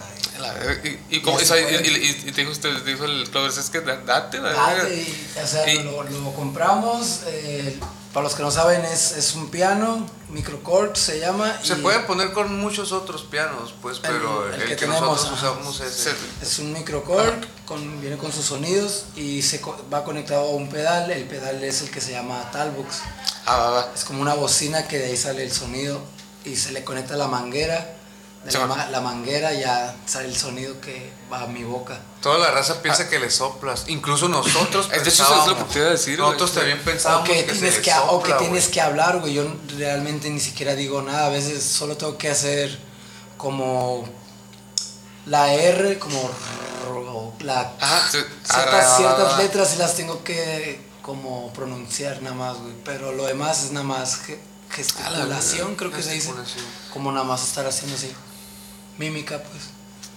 Verga, Y, y, como- Ya y, se y- puede. y- y te dijo, el Clovers, es que da- date, la y, o sea, Y- lo, lo compramos. eh, para los que no saben, es, es un piano, microcord se llama. Se y puede poner con muchos otros pianos, pues, pero el, el que, que tenemos, nosotros usamos es Es un microcord, con, viene con sus sonidos y se va conectado a un pedal. El pedal es el que se llama Talbox. Ah, va, va. Es como una bocina que de ahí sale el sonido y se le conecta la manguera. De Sí, la, ma- la manguera ya sale el sonido que va a mi boca. Toda la raza piensa que le soplas. Incluso nosotros (coughs) Ah. De hecho, eso es lo pensábamos. que te iba a decir, güey. Nosotros también O pensábamos que, que, tienes se que, le o que sopla, tienes güey. que hablar, güey. Yo realmente ni siquiera digo nada. A veces solo tengo que hacer como la R, como la Ajá, sí. ciertas, Ah, ciertas letras y las tengo que como pronunciar nada más, güey. Pero lo demás es nada más ge- gesticulación, creo que se dice. Como nada más estar haciendo así. Mímica, pues.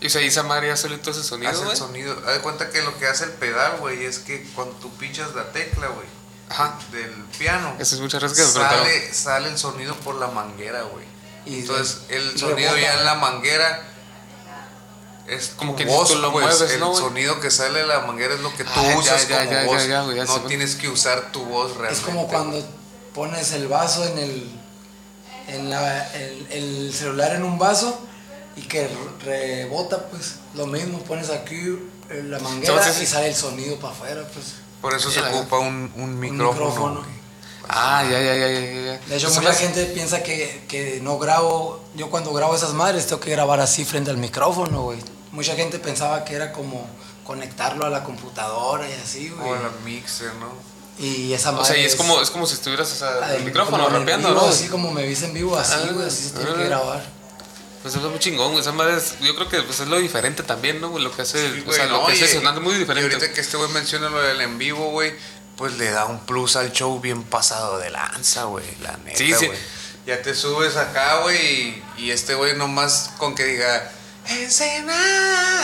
Y o sea, esa madre ya solito ese sonido, Hace el güey. sonido. Haz de cuenta que lo que hace el pedal, güey, es que cuando tú pinchas la tecla, güey, del piano, Esa es mucha raza que me sale, sale el sonido por la manguera, güey. Y Entonces, el sonido rebota. ya en la manguera es Como como que voz, tú lo pues, mueves, el ¿no, sonido que sale de la manguera es lo que tú Ah, usas ya, como ya, voz. ya, ya no tienes que usar tu voz realmente. Es como cuando pones el vaso en el, en la, el, el celular en un vaso y que re- rebota, pues lo mismo, pones aquí eh, la manguera y sale el sonido para afuera, pues. Por eso se ocupa un, un micrófono. Ah, ya, ya, ya, ya. De hecho, mucha gente piensa que, que no grabo, yo cuando grabo esas madres tengo que grabar así frente al micrófono, güey. Mucha gente pensaba que era como conectarlo a la computadora y así, güey. O el mixer, ¿no? Y esa O madre sea, y es como, es como si estuvieras, o sea, la el del- micrófono rapeando, ¿no? Así como me viste en vivo, así, Ah, güey, así se tiene ah. que grabar. Pues eso es muy chingón, güey. Esa madre es, yo creo que pues, es lo diferente también, ¿no? Lo que hace, Sí, o sea, güey, lo no, que hace y- sonando muy Y diferente. ahorita que este güey menciona lo del en vivo, güey, pues le da un plus al show bien pasado de lanza, güey. La neta, Sí, sí. güey. Ya te subes acá, güey, y, y este güey nomás con que diga. Ensenada.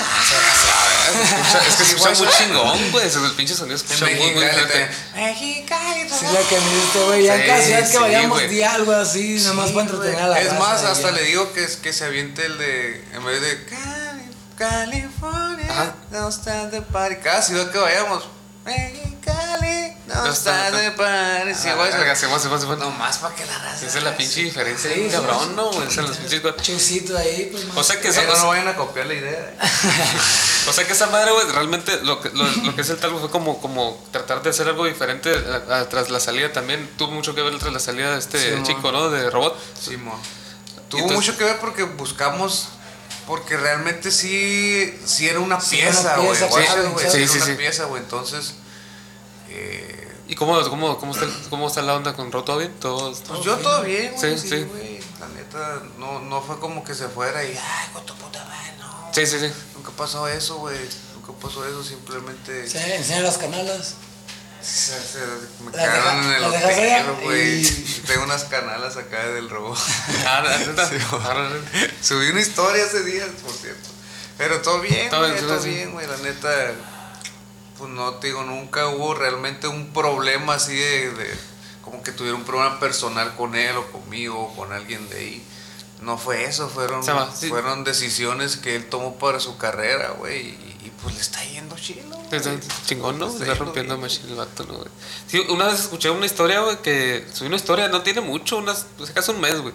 Es que se escucha muy chingón, güey. El pinche sonido se En escucha muy, muy. Mexicali Sí, la que me diste, güey, ya Sí, casi, es que vayamos di algo así, nada más para entretener a la Es más, hasta ya. le digo que, es- que se aviente el de. En vez de. Cali- California. Ajá. Don't stand the party. Cada ciudad que vayamos. Mexicali. Está de pares. Sí, güey. Hacemos, hacemos, hacemos. Nomás para que la raza. Esa es la pinche diferencia, Sí, sí, cabrón, sí. ¿no? güey? Esa es las pinches cosas. Chusito ahí, pues. O sea que esa, no, no vayan a copiar la idea. (laughs) o sea que esa madre, güey, realmente lo que, lo, lo que es el talgo fue como, como tratar de hacer algo diferente a- a- tras la salida también. Tuvo mucho que ver tras la salida de este Sí, chico, ¿no? De robot. Simón. Tuvo entonces- mucho que ver porque buscamos. Porque realmente sí, sí era una Sí, pieza, güey. sí, sí, sí, era sí, una sí. pieza, güey. Entonces. eh, ¿Y cómo, cómo, cómo, está, cómo está la onda con Robot? ¿Todo bien? ¿Todo, pues yo todo bien, güey. Sí, Sí, güey. La neta, no, no fue como que se fuera y. Ay, con tu puta madre, no. Sí, sí, sí. Nunca pasó eso, güey. Nunca pasó eso, simplemente. Sí, enseña las canalas. Se- se- me La cagaron deja- en el hotel, güey. y- Tengo unas canalas acá del robot. Ah. Sí, Ah. Subí una historia ese día, por cierto. Pero todo bien, Todo güey, todo bien, güey. La neta, pues no te digo, nunca hubo realmente un problema así de, de- como que tuviera un problema personal con él o conmigo o con alguien de ahí. No fue eso, fueron, Se va, sí. fueron decisiones que él tomó para su carrera, güey. Y, y, pues le está yendo chilo. Está chingón, ¿no? Está Está rompiendo machine el vato, ¿no, güey? Sí, una vez escuché una historia, güey, que subí una historia, no tiene mucho, unas, pues acaso un mes, güey.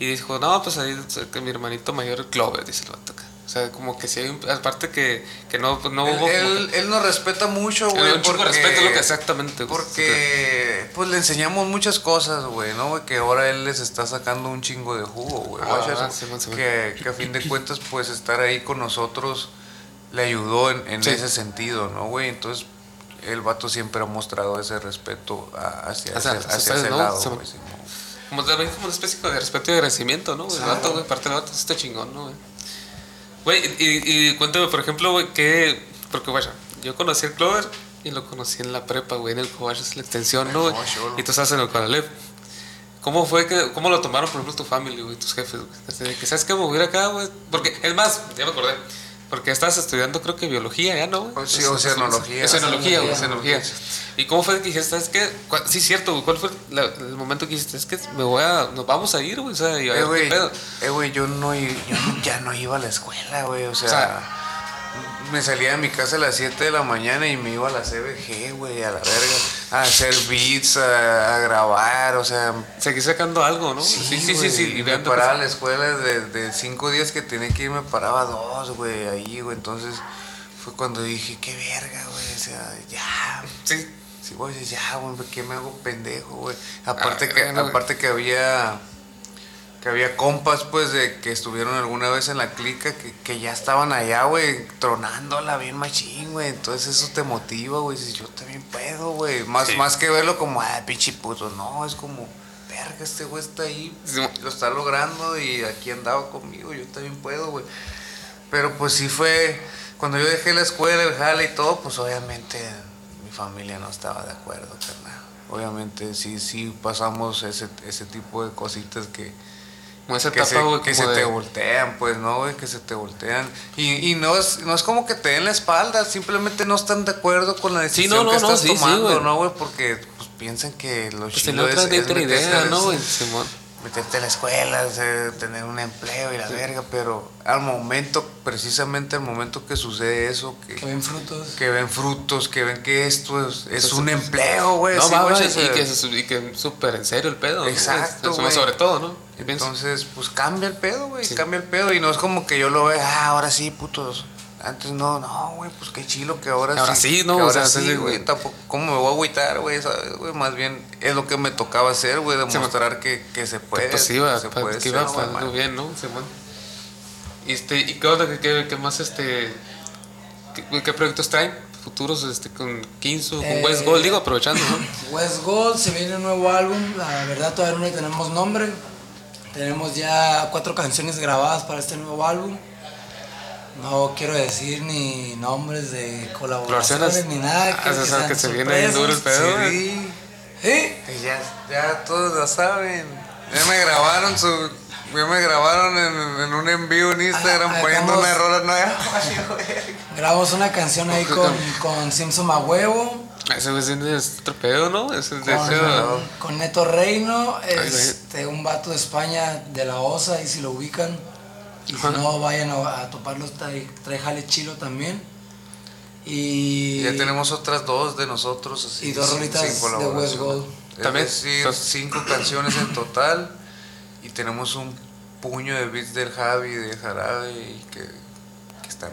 Y dijo, no, pues ahí que mi hermanito mayor, Clover, dice el vato acá. O sea, como que sí hay un, aparte que, que no, pues no Él, hubo él, que- él nos respeta mucho, güey. un porque- respeto, lo que exactamente. Porque pues le enseñamos muchas cosas, güey, ¿no? güey? Que ahora él les está sacando un chingo de jugo, güey. Ah, que, que a fin de cuentas, pues estar ahí con nosotros le ayudó en, en Sí. ese sentido, ¿no, güey? Entonces, el vato siempre ha mostrado ese respeto hacia, ese, hacia ese ¿no? lado, güey. Como también como una especie de respeto y agradecimiento, ¿no? El vato, güey, parte del vato está chingón, ¿no, güey? Güey, y, y cuéntame, por ejemplo, güey, que... Porque, vaya, yo conocí al Clover y lo conocí en la prepa, güey, en el Cobash, es la extensión, ¿no, güey? Y tú estás en el Conalep. ¿Cómo fue que... ¿Cómo lo tomaron, por ejemplo, tu familia, güey, tus jefes, güey? Que, ¿sabes a ir acá, güey. Porque, es más, ya me acordé. Porque estás estudiando, creo que biología, ¿ya, no, güey? Oh, sí, Es- oceanología. Oceanología, güey, Oceanología. oceanología. ¿Y cómo fue que dijiste, qué? ¿Cuál- Sí, cierto, güey. ¿Cuál fue la- el momento que dijiste, es que me voy a, nos vamos a ir, güey? O sea, y a Eh, güey, eh, güey, yo, no, i- yo ya no iba a la escuela, güey. O sea, O sea, me salía de mi casa a las 7 de la mañana y me iba a la CBG, güey, a la verga. A hacer beats, a, a grabar, o sea. Seguí sacando algo, ¿no? Sí, sí, sí. sí, Y me paraba a la escuela de, de cinco días que tenía que ir, me paraba dos, güey, ahí, güey. Entonces fue cuando dije, qué verga, güey. O sea, ya. Sí. Sí, güey, ya, güey, ¿qué me hago pendejo, güey? Aparte, Ah, que, bueno, güey. aparte que había que había compas, pues, de que estuvieron alguna vez en la clica que, que ya estaban allá, güey, tronándola bien machín, güey. Entonces eso te motiva, güey. Dices, yo también puedo, güey. Más, Sí. más que verlo como, ah, pinche puto. No, es como, verga, este güey está ahí, Sí. lo está logrando y aquí andaba conmigo, yo también puedo, güey. Pero pues sí fue, cuando yo dejé la escuela, el jale y todo, pues obviamente mi familia no estaba de acuerdo, carnal. Obviamente sí, sí pasamos ese, ese tipo de cositas que, Como esa que etapa, güey, que se de- te voltean, pues, ¿no, güey? Que se te voltean. Y, y no, es, no es como que te den la espalda, simplemente no están de acuerdo con la Sí, decisión no, no, que estás sí, tomando, güey. ¿no, güey? Porque pues, piensan que lo Pues otra es, es otra idea, a- ¿no, güey? (laughs) Simón. meterte a la escuela, tener un empleo y la verga, pero al momento, precisamente al momento que sucede eso, que, Que ven frutos. que ven frutos, que ven que esto es, es Pues, un empleo, güey. No, sí, va, y que, se- y que súper en serio el pedo. ¿no? Exacto. Sobre todo, ¿no? Entonces, pues cambia el pedo, güey, Sí. cambia el pedo. Y no es como que yo lo vea, ah, ahora sí, putos. Antes no, no, güey, pues qué chilo que ahora, Ahora sí, ¿no? que O ahora sea, sí, sí, güey. Tampoco, ¿cómo me voy a agüitar, güey? ¿Sabes, güey? Más bien es lo que me tocaba hacer, güey, demostrar que, que se puede. pues sí, va, que se pa- puede que iba ser, man. bien, ¿no? Simón. Y, este, ¿Y qué onda? ¿Qué, qué, qué más este. Qué, qué proyectos traen futuros este, con Kinsu, con Eh, West Gold? Digo, aprovechando, ¿no? West Gold, se viene un nuevo álbum, la verdad todavía no le tenemos nombre. Tenemos ya cuatro canciones grabadas para este nuevo álbum. No quiero decir ni nombres de colaboraciones ni nada. Ah, o sea, sean que se viene bien duro el pedo. Sí, ¿Sí? que ya, ya todos lo saben. Ya me grabaron su. Ya me grabaron en, en un envío en Instagram Ah, poniendo hagamos- una rola nueva. (laughs) Grabamos una canción ahí con, con Simpson a huevo, Ese güey es otro pedo, ¿no? Ese es de con, ese- con Neto Reino, este, un vato de España de la OSA, y si lo ubican. Y si no, vayan a, a toparlo, trae, trae jale chilo también. Y, Ya tenemos otras dos de nosotros. Así, y dos rolitas sin de. West Gold. Es También. decir, cinco canciones en total. Y tenemos un puño de beats del Javi, de Jarabe, y que,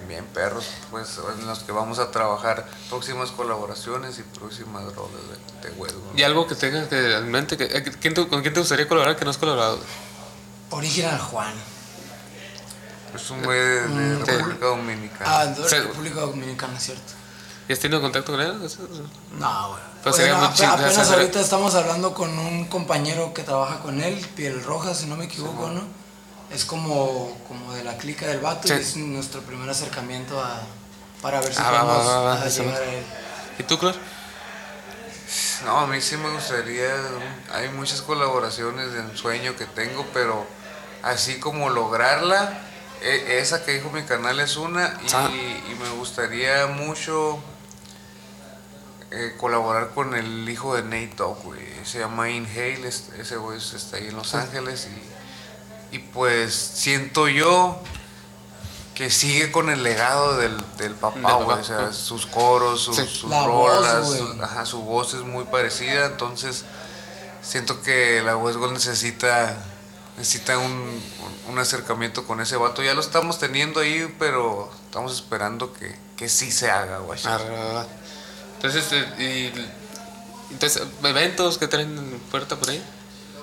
bien perros, pues en los que vamos a trabajar próximas colaboraciones y próximas rolas de, de Gold. Y algo que tengas que en mente, que, eh, ¿quién te- ¿con quién te gustaría colaborar que no has colaborado? Original Juan. Es un güey de, de Mm, República Dominicana. Ah, de Sí. República Dominicana, cierto. ¿Y has tenido contacto con él? No, güey. Pues sería Bueno, muy ape- chido, apenas sea, ahorita estamos hablando con un compañero que trabaja con él, Piel Roja, si no me equivoco, ¿no? Es como, como de la clica del vato Sí. y es nuestro primer acercamiento a, para ver si Ah, podemos va, va, va, a llegar a él. ¿Y tú, Clor? No, a mí sí me gustaría, hay muchas colaboraciones de ensueño que tengo, pero así como lograrla, e- esa que dijo mi canal es una y, Ah. y me gustaría mucho eh, colaborar con el hijo de Nate Dogg, güey, se llama Inhale, es- ese güey es- está ahí en Los Ángeles y, y pues siento yo que sigue con el legado del, del papá, güey, o sea, sus coros, sus, Sí. sus La voz, rolas, su- ajá, su voz es muy parecida, entonces siento que la West Gold necesita necesita un, un- acercamiento con ese vato. Ya lo estamos teniendo ahí, pero estamos esperando que, que sí se haga, güey. Ah. Entonces, eh, y, entonces, eventos que traen en puerta por ahí.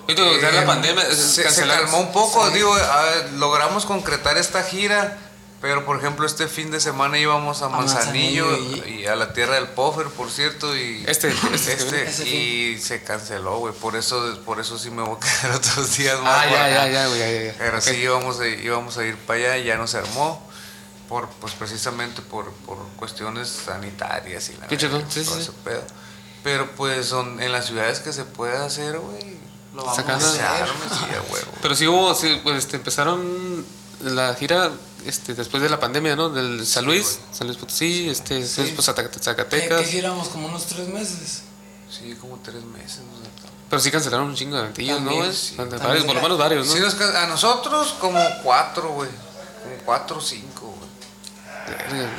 Sea, la Eh, pandemia eh, se, se calmó un poco, Sí. digo, ah, logramos concretar esta gira, pero por ejemplo este fin de semana íbamos a Manzanillo, Manzanillo y, a la tierra del Poffer, por cierto, y Este, este, (laughs) este. Ese y se canceló, güey, por eso, por eso sí me voy a (laughs) quedar otros días más. Ah, ya, ya, ya, ya, ya, ya. Pero Ok. sí íbamos a, íbamos a ir para allá y ya no se armó. Por, pues precisamente por, por cuestiones sanitarias y la Qué sí, todo sí, ese pedo. Pero pues son en las ciudades que se puede hacer, güey. Lo vamos Sacando- a Se hacer. arme, sí, a huevo. Pero sí hubo, sí, pues este, empezaron la gira este, después de la pandemia, ¿no? Del San Luis, San Luis Potosí, este, Sí. después Zaca- ¿Qué, Zacatecas. qué giramos? Como unos tres meses. Sí, como tres meses. no sé. Pero sí cancelaron un chingo de eventillos, ¿no? Sí, Varios, por lo menos varios, ¿no? Sí, a nosotros como cuatro, güey. Como cuatro o cinco.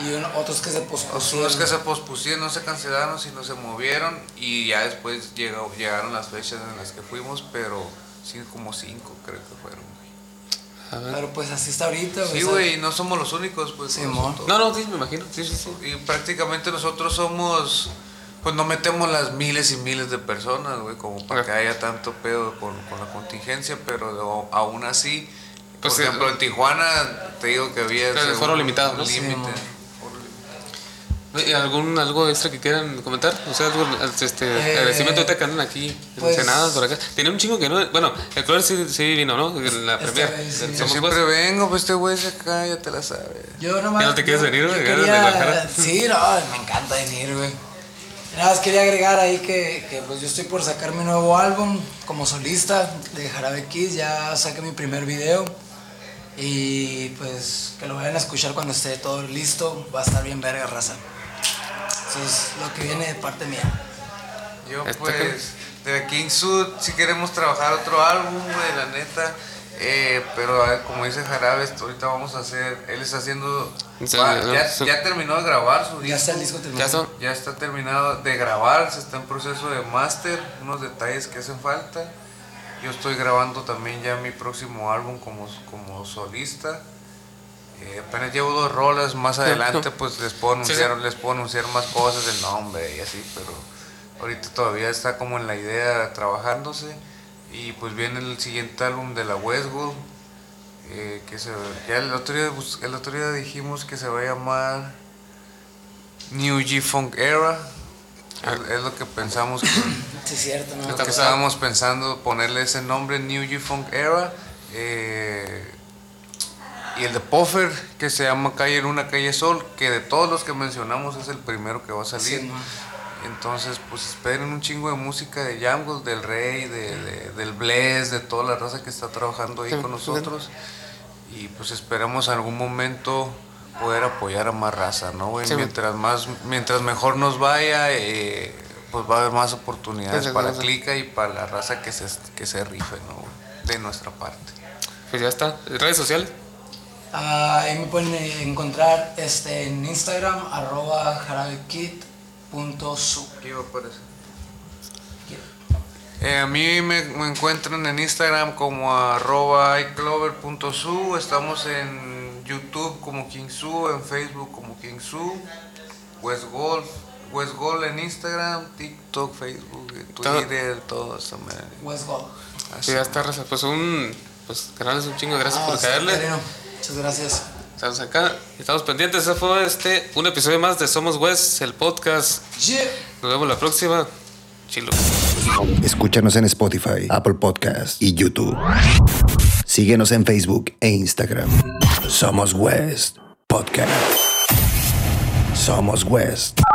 Y un- otros que se pospusieron. unos que se pospusieron, no se cancelaron, sino se movieron. Y ya después llegó, llegaron las fechas en las que fuimos, pero sí, como cinco creo que fueron. Pero pues así está ahorita, güey. Sí, güey, no somos los únicos, pues. Sí, No, no, sí, me imagino. Sí, sí, sí. Y prácticamente nosotros somos, pues no metemos las miles y miles de personas, güey, como para que haya tanto pedo con, con la contingencia, pero de- aún así, Pues, por ejemplo, en Tijuana te digo que había Claro, ese- foro limitado, ¿no? Límite. mo. Foro limitado. ¿Y ¿Algún, ¿Algo extra que quieran comentar? O sea, algo, este, Eh, agradecimiento ahorita que andan aquí, en pues- por acá. Tiene un chingo que no. Bueno, el color sí, sí vino, ¿no? En la vez del sí. Yo Somos siempre Pues. vengo, pues este güey se acá, ya te la sabes. Yo nomás. ¿Ya no te quieres yo- venir, güey? yo ¿Ganas de quería-? (laughs) Sí, no, me encanta venir, güey. Nada más quería agregar ahí que, que, pues yo estoy por sacar mi nuevo álbum como solista de Jarabe Kids. Ya saqué mi primer video. Y pues que lo vayan a escuchar cuando esté todo listo. Va a estar bien verga, raza. Eso es lo que viene de parte mía. Yo Está pues, de King Sud, si queremos trabajar otro álbum, güey, la neta. Eh, pero a ver, como dice Jarabe, esto ahorita vamos a hacer, él está haciendo, Sí, va- no, ya, sí. ya terminó de grabar su Ya disco, está el disco Ya terminado. son. ya está terminado de grabar, se está en proceso de máster, unos detalles que hacen falta. Yo estoy grabando también ya mi próximo álbum como, como solista. Eh, apenas llevo dos rolas, más adelante pues les puedo anunciar, sí. les puedo anunciar más cosas, el nombre y así, pero ahorita todavía está como en la idea trabajándose. Y pues viene el siguiente álbum de la Westwood, eh, que se, ya el otro, día, el otro día dijimos que se va a llamar New G-Funk Era. Es, es lo que pensamos que, (coughs) Sí, cierto, ¿no? lo que estábamos pensando ponerle ese nombre New G-Funk Era. eh, y el de Puffer, que se llama Calle en una Calle Sol, que de todos los que mencionamos es el primero que va a salir. Sí. Entonces, pues esperen un chingo de música de Jungle, del Rey, de, de- del Bless, de toda la raza que está trabajando ahí con nosotros. Y pues esperamos algún momento poder apoyar a más raza, ¿no, güey? Sí, mientras más, mientras mejor nos vaya, eh, pues va a haber más oportunidades para sí. Clica y para la raza que se, que se rife, ¿no? güey? De nuestra parte. Pues ya está. ¿Redes sociales? Ah, ahí me pueden eh, encontrar este, en Instagram, arroba jarabekit.su. Aquí va a aparecer. Eh, a mí me, me encuentran en Instagram como arroba iClover.su, estamos en YouTube como KingSu, en Facebook como KingSu, Westgolf, Westgolf en Instagram, TikTok, Facebook, Twitter, todo eso. man. Westgold. Así. Sí, ya está, raza. Pues un. Pues, canales, un chingo. Gracias Ah, por sí, caerle. Karina, Muchas gracias. Estamos acá. Estamos pendientes. Ese fue este. Un episodio más de Somos West, el podcast. Yeah. Nos vemos la próxima. Chilo. Escúchanos en Spotify, Apple Podcast y YouTube. Síguenos en Facebook e Instagram. Somos West Podcast. Somos West.